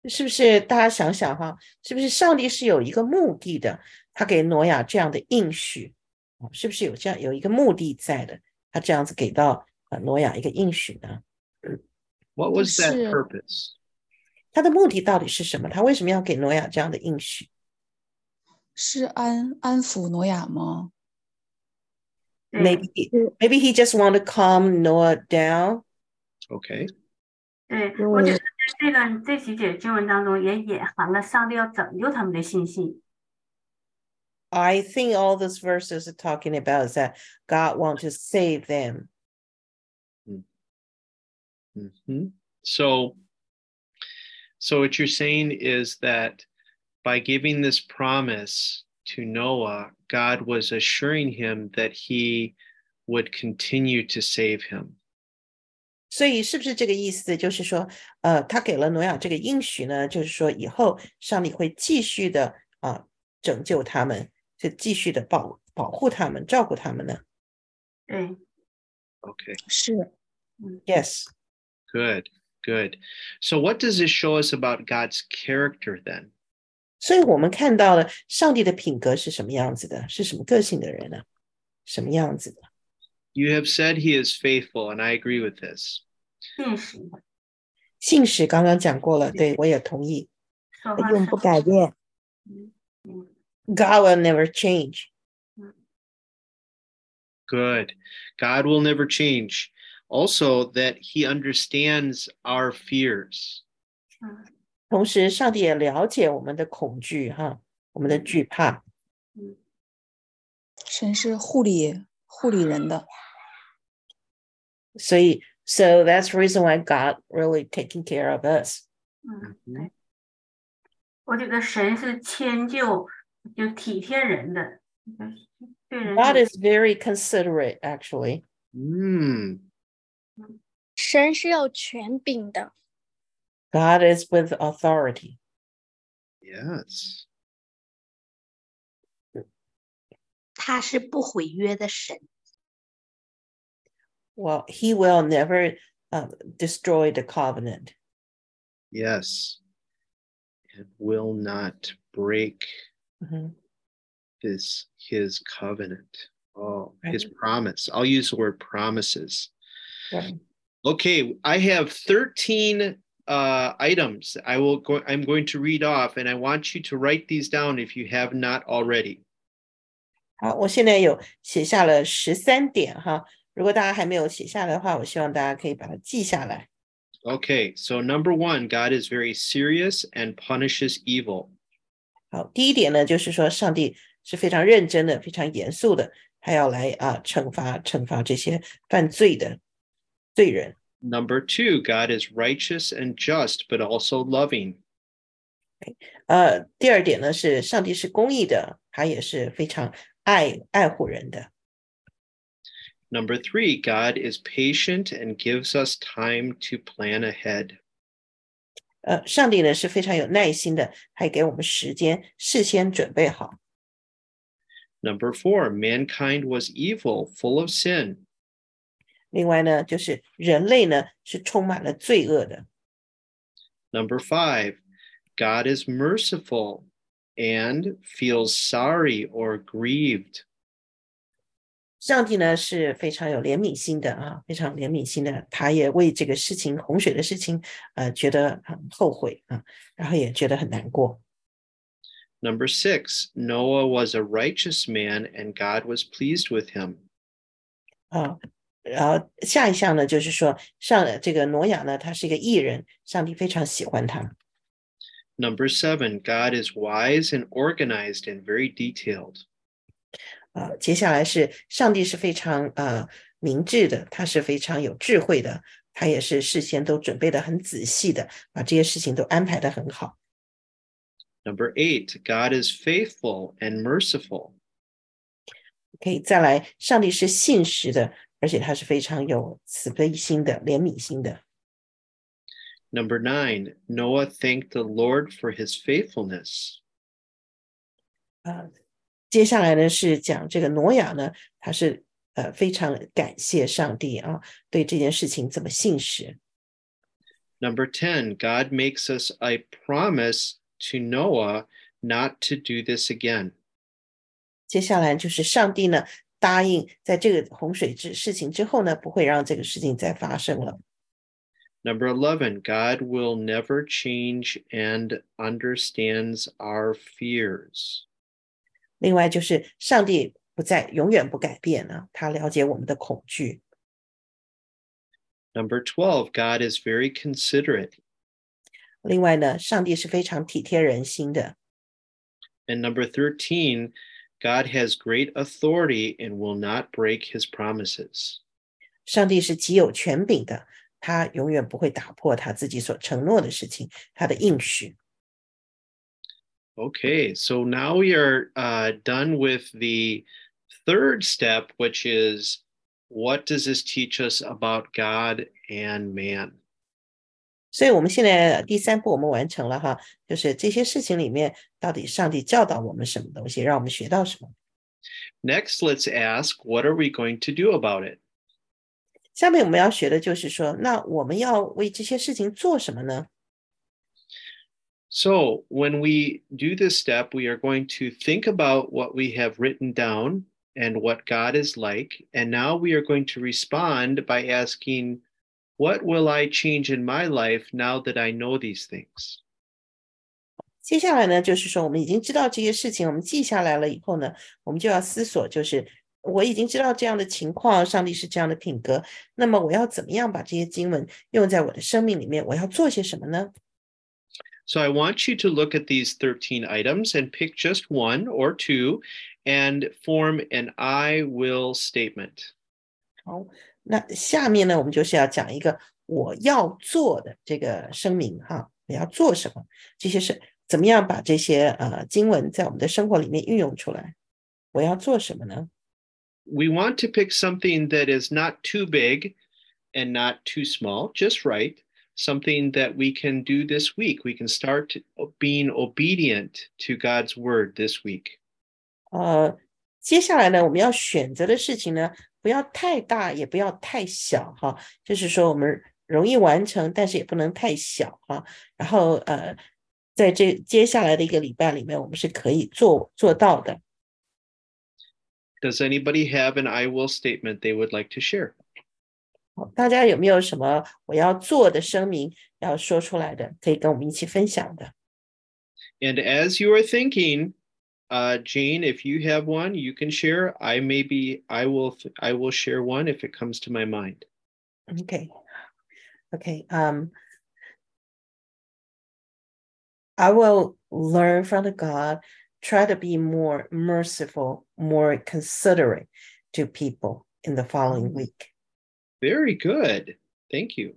是不是？大家想想哈，是不是上帝是有一个目的的？ 他给挪亚这样的应许，哦是不是有这样有一个目的在的？他这样子给到呃挪亚一个应许呢？What was that 是。purpose? 他的目的到底是什么？他为什么要给挪亚这样的应许？是安安抚挪亚吗？Maybe he, maybe he just want to calm Noah down. Okay. 对，我觉得这段这几节经文当中也隐含了上帝要拯救他们的信息。I think all those verses are talking about is that God wants to save them. Mhm. So, so what you're saying is that by giving this promise to Noah, God was assuring him that he would continue to save him. 所以是不是这个意思？就是说，呃，他给了挪亚这个应许呢，就是说以后上帝会继续的啊、拯救他们， 就继续的保保护他们，照顾他们呢？嗯，Okay. Yes. Good, good. So what does this show us about God's character then? you have said he is faithful, and I agree with this. 信实，信实刚刚讲过了，对我也同意，永不改变。嗯嗯。God will never change。 Good. God will never change. Also, that he understands our fears. 嗯同时，上帝也了解我们的恐惧，哈，我们的惧怕。嗯神是护理护理人的，所以，so that's the reason why God really taking care of us。嗯，嗯对。我觉得神是迁就， 就体贴人的，对人 God 有 is very considerate, actually. Hmm. 神是有权柄的， God is with authority. Yes. 他是不毁约的神。 Well, He will never uh, destroy the covenant. Yes. And will not break Mhm. his his covenant. Oh, his Right. promise. I'll use the word promises. Right. Okay, I have 13 uh, items I will go I'm going to read off and I want you to write these down if you have not already. 好，我现在有写下了十三点哈。如果大家还没有写下来的话，我希望大家可以把它记下来。 Okay, so number 1, God is very serious and punishes evil. 好，第一点呢，就是说上帝是非常认真的、非常严肃的，他要来啊惩罚惩罚这些犯罪的罪人。 Number 2, God is righteous and just but also loving. 呃，第二点呢是上帝是公义的，他也是非常爱爱护人的。 Number 3, God is patient and gives us time to plan ahead. 呃，上帝呢是非常有耐心的，还给我们时间事先准备好。 Number 4, mankind was evil, full of sin. 另外呢，就是人类呢是充满了罪恶的。 Number 5, God is merciful and feels sorry or grieved. 上帝呢是非常有怜悯心的啊，非常怜悯心的，他也为这个事情洪水的事情，呃，觉得很后悔啊，然后也觉得很难过。Number six, Noah was a righteous man, and God was pleased with him. 啊，然后下一项呢，就是说上这个挪亚呢，他是一个义人，上帝非常喜欢他。Number seven, God is wise and organized and very detailed. 啊，接下来是上帝是非常呃明智的，他是非常有智慧的，他也是事先都准备的很仔细的，把这些事情都安排的很好。 Number 8, God is faithful and merciful. 可以再来，上帝是信实的，而且他是非常有慈悲心的、怜悯心的。 Number 9, Noah thanked the Lord for his faithfulness. 啊， 接下来呢是讲这个挪亚呢，他是呃非常感谢上帝啊，对这件事情这么信实。 Number 10, God makes us a promise to Noah not to do this again. 接下来就是上帝呢答应，在这个洪水之事情之后呢，不会让这个事情再发生了。 Number 11, God will never change and understands our fears. 另外就是上帝不再永远不改变呢，他了解我们的恐惧。 Number 12, God is very considerate. 另外呢，上帝是非常体贴人心的。 And number 13, God has great authority and will not break his promises. 上帝是极有权柄的，他永远不会打破他自己所承诺的事情，他的应许。 Okay, so now we are uh, done with the third step, which is what does this teach us about God and man? 所以，我们现在第三步我们完成了哈，就是这些事情里面，到底上帝教导我们什么东西，让我们学到什么？ Next, let's ask what are we going to do about it? 下面我们要学的就是说，那我们要为这些事情做什么呢？ So, when we do this step, we are going to think about what we have written down and what God is like. And now we are going to respond by asking, What will I change in my life now that I know these things? 接下来呢，就是说我们已经知道这些事情，我们记下来了以后呢，我们就要思索，就是我已经知道这样的情况，上帝是这样的品格，那么我要怎么样把这些经文用在我的生命里面？我要做些什么呢？ So, I want you to look at these 13 items and pick just one or two and form an I will statement. 好，那下面呢，我们就是要讲一个我要做的这个声明哈，我要做什么？这些是怎么样把这些呃经文在我们的生活里面运用出来？我要做什么呢？ We want to pick something that is not too big and not too small, just right. Something that we can do this week. We can start being obedient to God's word this week. 呃，接下来呢，我们要选择的事情呢，不要太大，也不要太小哈。就是说，我们容易完成，但是也不能太小哈。然后呃，在这接下来的一个礼拜里面，我们是可以做做到的。 Does anybody have an I will statement they would like to share? 好大家有没有什么我要做的声明要说出来的，可以跟我们一起分享的？ And as you are thinking, uh, Jane, if you have one, you can share. I maybe I will I will share one if it comes to my mind. Okay. Okay. Um, I will learn from the God, try to be more merciful, more considerate to people in the following week. Very good. Thank you.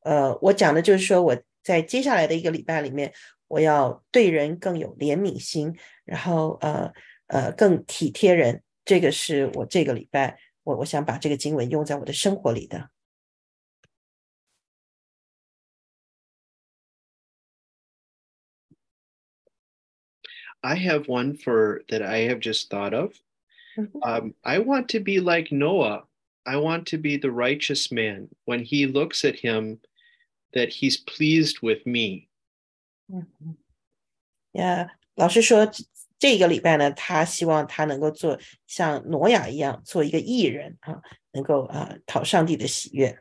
呃，我讲的就是说，我在接下来的一个礼拜里面，我要对人更有怜悯心，然后呃呃更体贴人。这个是我这个礼拜，我我想把这个经文用在我的生活里的。 I have one for that I have just thought of. Mhm. Um, I want to be like Noah. I want to be the righteous man. When he looks at him, that he's pleased with me. 嗯嗯，呀，老师说这这个礼拜呢，他希望他能够做像挪亚一样，做一个艺人啊，能够啊讨上帝的喜悦。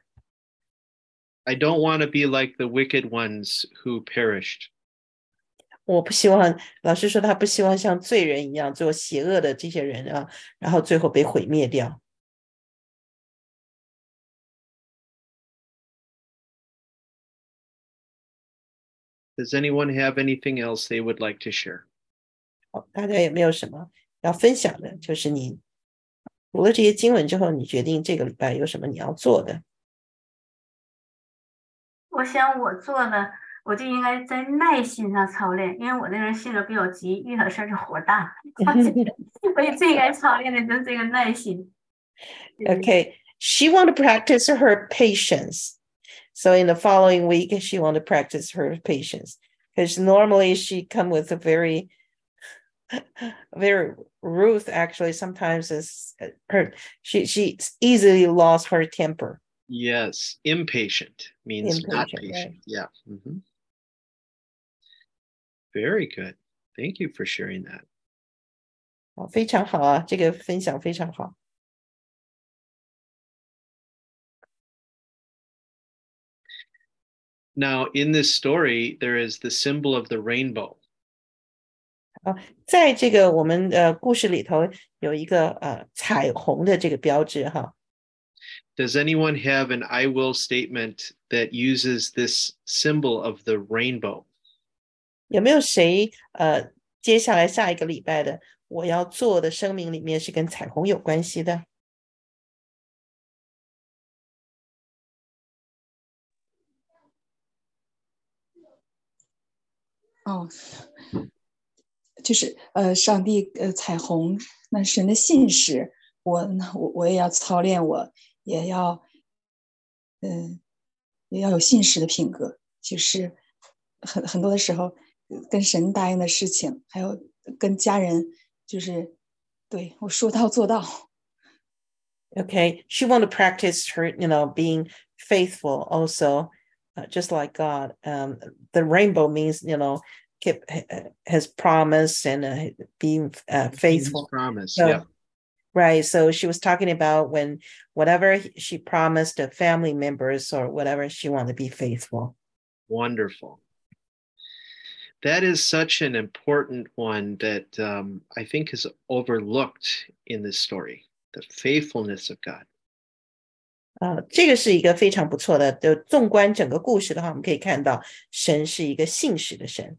I don't want to be like the wicked ones who perished. 我不希望，老师说他不希望像罪人一样做邪恶的这些人啊，然后最后被毁灭掉。 Does anyone have anything else they would like to share? 好，大家有没有什么要分享的？就是你读了这些经文之后，你决定这个礼拜有什么你要做的？我想我做的，我就应该在耐心上操练，因为我这个人性格比较急，遇到事儿就火大，所以最应该操练的就是这个耐心。 Okay, she want to practice her patience. So in the following week, she want to practice her patience because normally she come with a very, very Ruth actually sometimes is uh, her she she easily lost her temper. Yes, impatient means not Impatient, patient. right. Yeah. mhm. Very good. Thank you for sharing that. 哦，非常好啊，这个分享非常好。 Now, in this story, there is the symbol of the rainbow. 在这个我们的故事里头有一个呃彩虹的这个标志哈， Does anyone have an I will statement that uses this symbol of the rainbow? 有没有谁呃，接下来下一个礼拜的我要做的声明里面是跟彩虹有关系的？ 哦，就是呃，上帝呃，彩虹那神的信实，我我我也要操练我，我也要嗯、呃，也要有信实的品格。就是很很多的时候，跟神答应的事情，还有跟家人，就是对我说到做到。Okay, she want to practice her, you know, being faithful also uh, just like God. Um, the rainbow means, you know, keep has promise and uh, being uh, faithful. promise, so, yeah. Right. So she was talking about when whatever she promised to family members or whatever, she wanted to be faithful. Wonderful. That is such an important one that um, I think is overlooked in this story the faithfulness of God. 啊，这个是一个非常不错的。就纵观整个故事的话，我们可以看到，神是一个信实的神。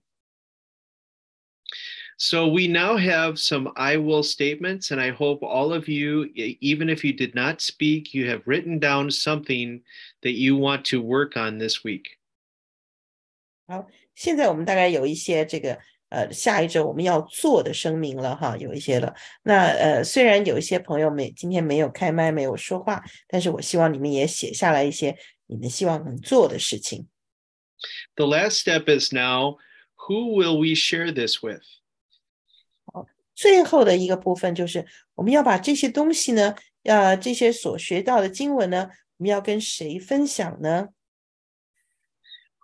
So we now have some I will statements, and I hope all of you, even if you did not speak, you have written down something that you want to work on this week. 好，现在我们大概有一些这个 呃，下一周我们要做的声明了哈，有一些了。那呃，虽然有一些朋友没今天没有开麦，没有说话，但是我希望你们也写下来一些你们希望能做的事情。The last step is now, who will we share this with? 好，最后的一个部分就是我们要把这些东西呢，呃这些所学到的经文呢，我们要跟谁分享呢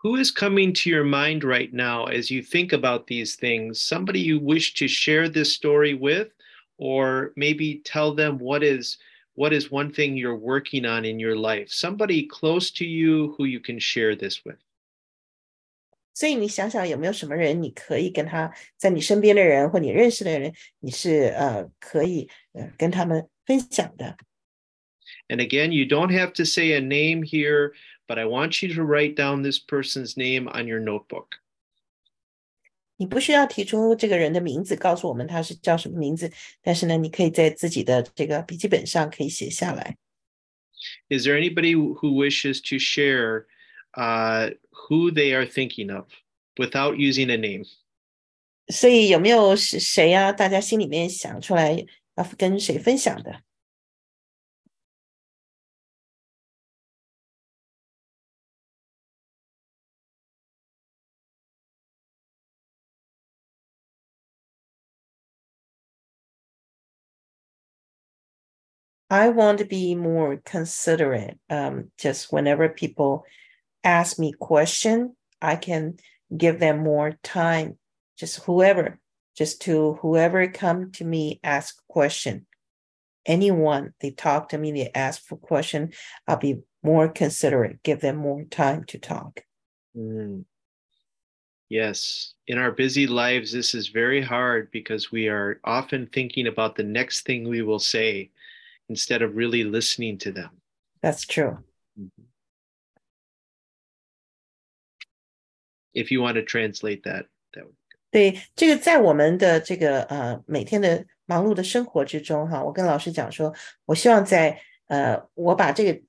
？who is coming to your mind right now as you think about these things? Somebody you wish to share this story with, or maybe tell them what is what is one thing you're working on in your life? Somebody close to you who you can share this with. 所以你想想有没有什么人，你可以跟他在你身边的人或你认识的人，你是呃可以呃跟他们分享的。And again, you don't have to say a name here, but I want you to write down this person's name on your notebook. 你不需要提出这个人的名字，告诉我们他是叫什么名字，但是呢，你可以在自己的这个笔记本上可以写下来。Is there anybody who wishes to share uh, who they are thinking of without using a name? 所以有没有是谁呀、啊？大家心里面想出来要跟谁分享的 ？I want to be more considerate. Um, just whenever people ask me question, I can give them more time. Just whoever, just to whoever come to me ask question. Anyone they talk to me, they ask for question. I'll be more considerate. Give them more time to talk. Mm. Yes, in our busy lives, this is very hard because we are often thinking about the next thing we will say instead of really listening to them. That's true. Mm-hmm. If you want to translate that, that would. 对，这个在我们的这个呃每天的忙碌的生活之中哈，我跟老师讲说，我希望在呃我把这个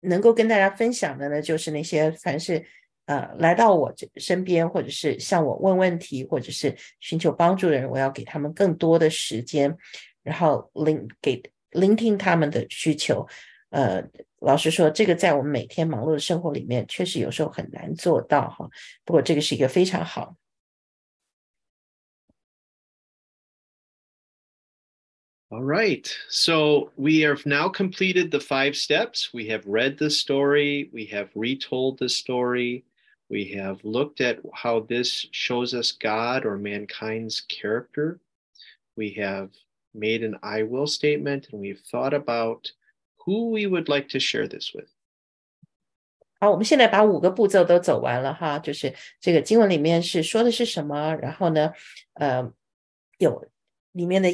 能够跟大家分享的呢，就是那些凡是呃来到我这身边，或者是向我问问题，或者是寻求帮助的人，我要给他们更多的时间，然后领给 聆听他们的需求。呃，老实说，这个在我们每天忙碌的生活里面，确实有时候很难做到哈。不过这个是一个非常好。All right. So we have now completed the five steps. We have read the story. We have retold the story. We have looked at how this shows us God or mankind's character. We have made an I will statement and we've thought about who we would like to share this with. 好，我们现在把五个步骤都走完了哈，就是这个经文里面是说的是什么，然后呢，呃，有里面的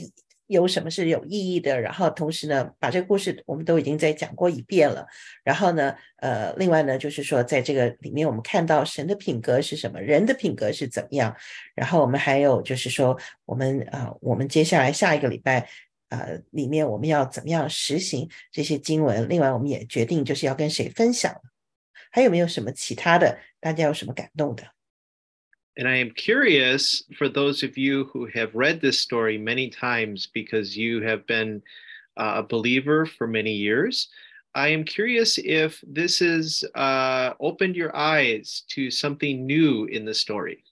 有什么是有意义的，然后同时呢，把这个故事我们都已经在讲过一遍了。然后呢，呃，另外呢，就是说在这个里面，我们看到神的品格是什么，人的品格是怎么样。然后我们还有就是说，我们啊，我们接下来下一个礼拜呃里面我们要怎么样实行这些经文。另外，我们也决定就是要跟谁分享。还有没有什么其他的？大家有什么感动的 ？And I am curious for those of you who have read this story many times because you have been uh, a believer for many years. I am curious if this has uh, opened your eyes to something new in the story.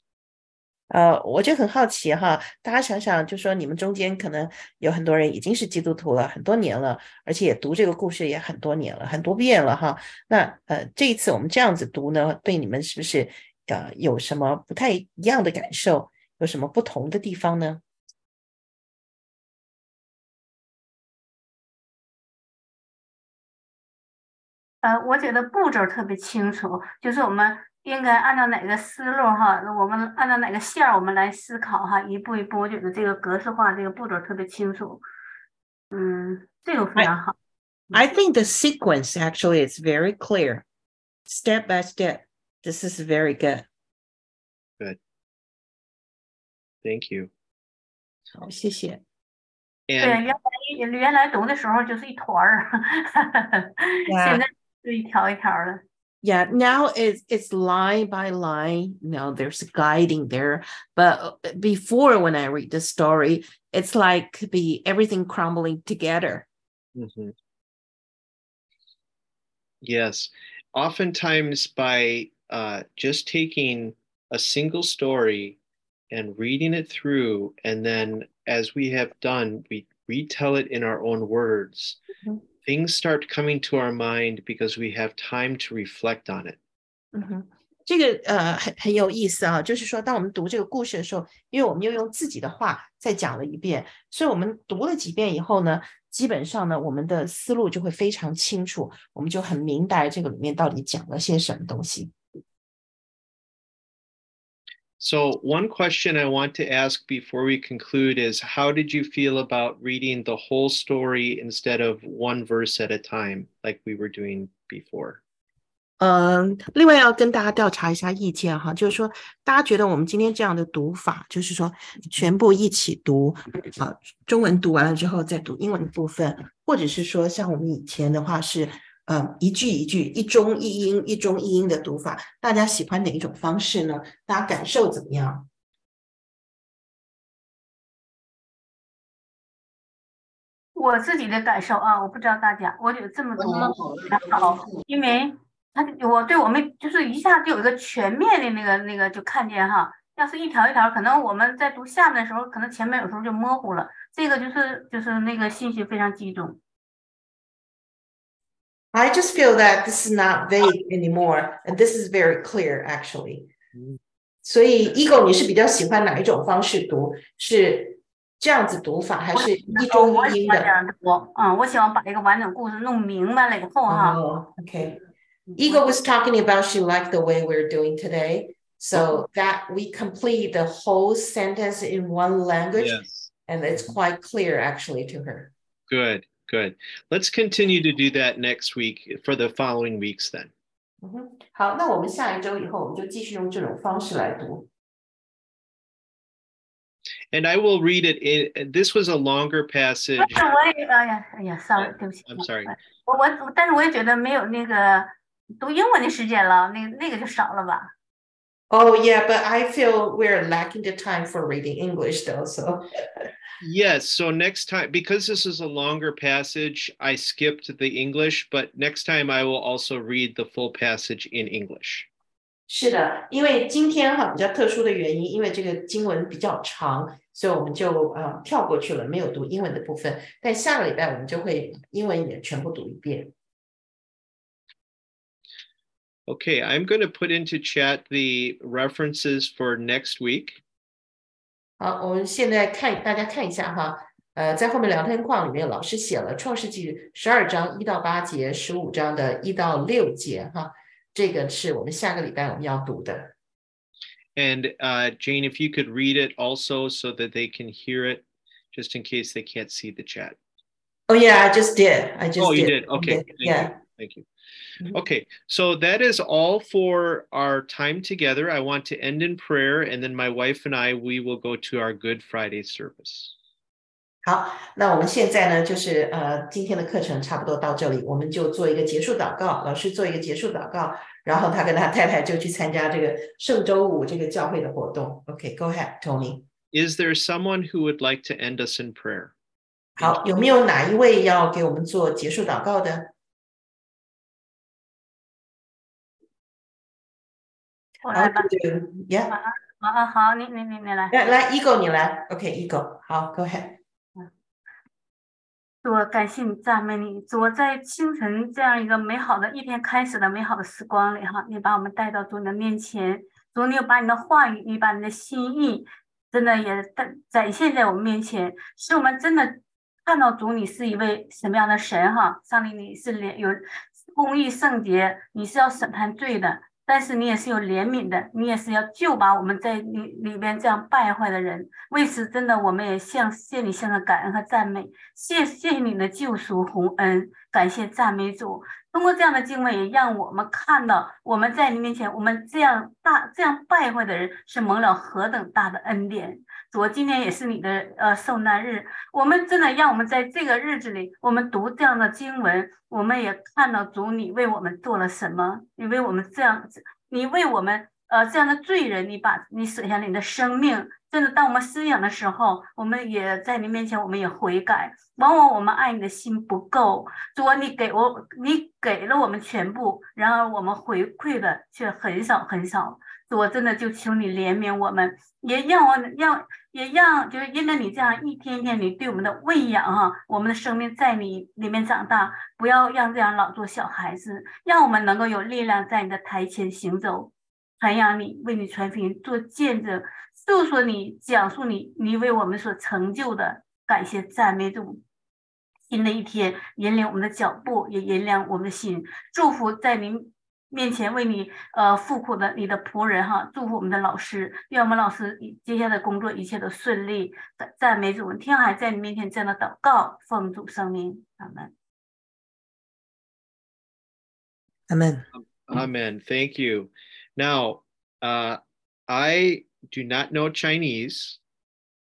呃，我就很好奇哈，大家想想，就说你们中间可能有很多人已经是基督徒了很多年了，而且也读这个故事也很多年了，很多遍了哈。那呃，这一次我们这样子读呢，对你们是不是 呃，有什么不太一样的感受？有什么不同的地方呢？呃，我觉得步骤特别清楚，就是我们应该按照哪个思路哈，我们按照哪个线儿我们来思考哈，一步一步，我觉得这个格式化这个步骤特别清楚。嗯，这个非常好。I think the sequence actually is very clear, step by step. This is very good. Good. Thank you. 好，谢谢。对，原来原来读的时候就是一团儿，现在就一条一条的。Yeah, now it's it's line by line. Now there's guiding there, but before when I read the story, it's like be everything crumbling together. Mm-hmm. Yes, oftentimes by uh, just taking a single story and reading it through, and then as we have done, we retell it in our own words. Mm-hmm. Things start coming to our mind because we have time to reflect on it. 嗯哼，这个呃很很有意思啊，就是说，当我们读这个故事的时候，因为我们又用自己的话再讲了一遍，所以我们读了几遍以后呢，基本上呢，我们的思路就会非常清楚，我们就很明白这个里面到底讲了些什么东西。 so, one question I want to ask before we conclude is How did you feel about reading the whole story instead of one verse at a time, like we were doing before? 嗯，另外要跟大家调查一下意见哈，就是说，大家觉得我们今天这样的读法，就是说全部一起读啊，中文读完了之后再读英文的部分，或者是说像我们以前的话是 呃，一句一句，一中一音，一中一音的读法，大家喜欢哪一种方式呢？大家感受怎么样？我自己的感受啊，我不知道大家，我觉得这么读好，因为他我对我们就是一下就有一个全面的那个那个就看见哈，要是一条一条，可能我们在读下面的时候，可能前面有时候就模糊了，这个就是就是那个信息非常集中。I just feel that this is not vague anymore, and this is very clear actually. 所以，Ego，你是比较喜欢哪一种方式读？是这样子读法，还是一中一音的？我嗯，我喜欢把一个完整故事弄明白了以后哈。Oh, okay. Ego was talking about she liked the way we're doing today, so that we complete the whole sentence in one language, yes. and it's quite clear actually to her. Good. Good. Let's continue to do that next week for the following weeks then. 嗯哼，好，那我们下一周以后，我们就继续用这种方式来读。And I will read it. In, this was a longer passage. 但是我也，哎呀，哎呀，sorry，对不起。I'm sorry. 我我，但是我也觉得没有那个读英文的时间了，那那个就少了吧。 Oh yeah, but I feel we're lacking the time for reading English though, so. Yes. So next time, because this is a longer passage, I skipped the English, but next time I will also read the full passage in English. 是的，因为今天哈比较特殊的原因，因为这个经文比较长，所以我们就呃跳过去了，没有读英文的部分。但下个礼拜我们就会英文也全部读一遍。 Okay, I'm going to put into chat the references for next week. 好，我们现在看大家看一下哈，呃，在后面聊天框里面，老师写了《创世记》十二章一到八节，十五章的一到六节哈，这个是我们下个礼拜我们要读的。And uh, Jane, if you could read it also so that they can hear it, just in case they can't see the chat. Oh yeah, I just did. I just. Oh, did. you did. Okay. Thank yeah. You. Thank you. Mhm. Okay, so that is all for our time together. I want to end in prayer, and then my wife and I we will go to our Good Friday service. 好，那我们现在呢，就是呃，今天的课程差不多到这里，我们就做一个结束祷告，老师做一个结束祷告，然后他跟他太太就去参加这个圣周五这个教会的活动。OK，Go、ahead, Tony。 Is there someone who would like to end us in prayer? 好，有没有哪一位要给我们做结束祷告的？ 我来吧。，Yeah，好好好，你你你你来。来来，Ego 你来，OK，Ego，好，Go ahead。主，感谢你，赞美你。主，我在清晨这样一个美好的一天开始的美好的时光里，哈，你把我们带到主你的面前。主，你有把你的话语，你把你的心意，真的也展展现在我们面前，使我们真的看到主你是一位什么样的神，哈。上帝，你是连有公义圣洁，你是要审判罪的。但是你也是有怜悯的，你也是要救把我们在里里边这样败坏的人。为此，真的我们也向谢你向着感恩和赞美，谢谢谢你的救赎洪恩，感谢赞美主。通过这样的敬畏，也让我们看到我们在你面前，我们这样大这样败坏的人是蒙了何等大的恩典。主，今天也是你的呃受难日，我们真的让我们在这个日子里，我们读这样的经文，我们也看到主你为我们做了什么，你为我们这样子，你为我们呃这样的罪人，你把你舍下了你的生命。真的，当我们思想的时候，我们也在你面前，我们也悔改。往往我们爱你的心不够，主啊，你给我，你给了我们全部，然而我们回馈的却很少很少。主，我真的就求你怜悯我们，也让我让也让，就是因为你这样一天天你对我们的喂养哈、我们的生命在你里面长大，不要让这样老做小孩子，让我们能够有力量在你的台前行走，传扬你，为你传福音，做见证，诉说你，讲述你，你为我们所成就的，感谢赞美主。新的一天，引领我们的脚步，也引领我们的心。祝福在您面前为你呃付苦的你的仆人哈，祝福我们的老师，愿我们老师接下来的工作一切都顺利。赞赞美主，天海在你面前这样的祷告，奉主圣名，阿门。阿门。 Amen. Thank you. Now, uh, I do not know Chinese,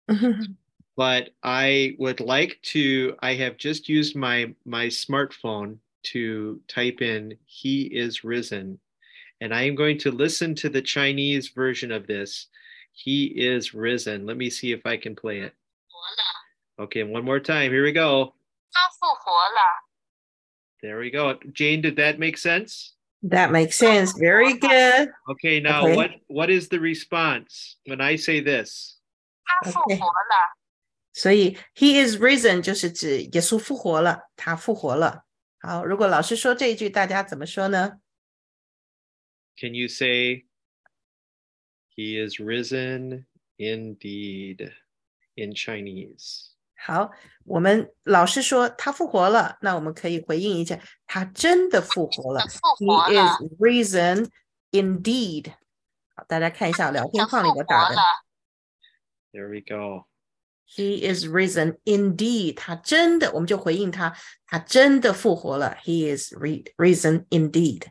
but I would like to. I have just used my my smartphone to type in "He is risen," and I am going to listen to the Chinese version of this. He is risen. Let me see if I can play it. Okay, one more time. Here we go. 他复活了， There we go. Jane, did that make sense? That makes sense. Very good. Okay, now Okay. what what is the response when I say this? 他复 OK 活了，所以 He is risen 就是指耶稣复活了，他复活了。 好，如果老师说这一句，大家怎么说呢？ Can you say he is risen indeed in Chinese? 好，我们老师说他复活了，那我们可以回应一下，他真的复活了。复 He 活了， is risen indeed。好，大家看一下聊天他框里复活面打的了， There we go. He is risen indeed，他真的，我们就回应他，他真的复活了。He is re risen indeed。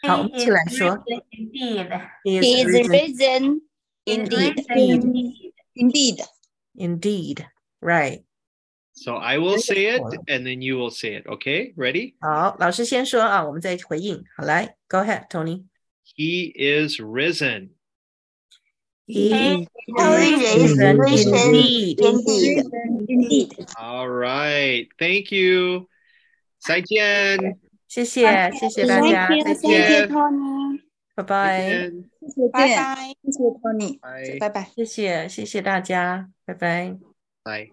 好，我们一起来说 Indeed, He He is is risen risen indeed. indeed. Indeed. indeed. Right. So I will say it Wonderful. and then you will say it. Okay, ready? 好，老师先说啊，我们再回应。好，来，Go ahead, Tony. He is risen. Indeed. Indeed. All right. Thank you. 再见。谢谢，谢谢大家，再谢谢见，Tony，拜拜。再见。谢谢拜拜。谢谢 Tony，拜拜拜。谢谢，谢谢大家，拜拜。拜。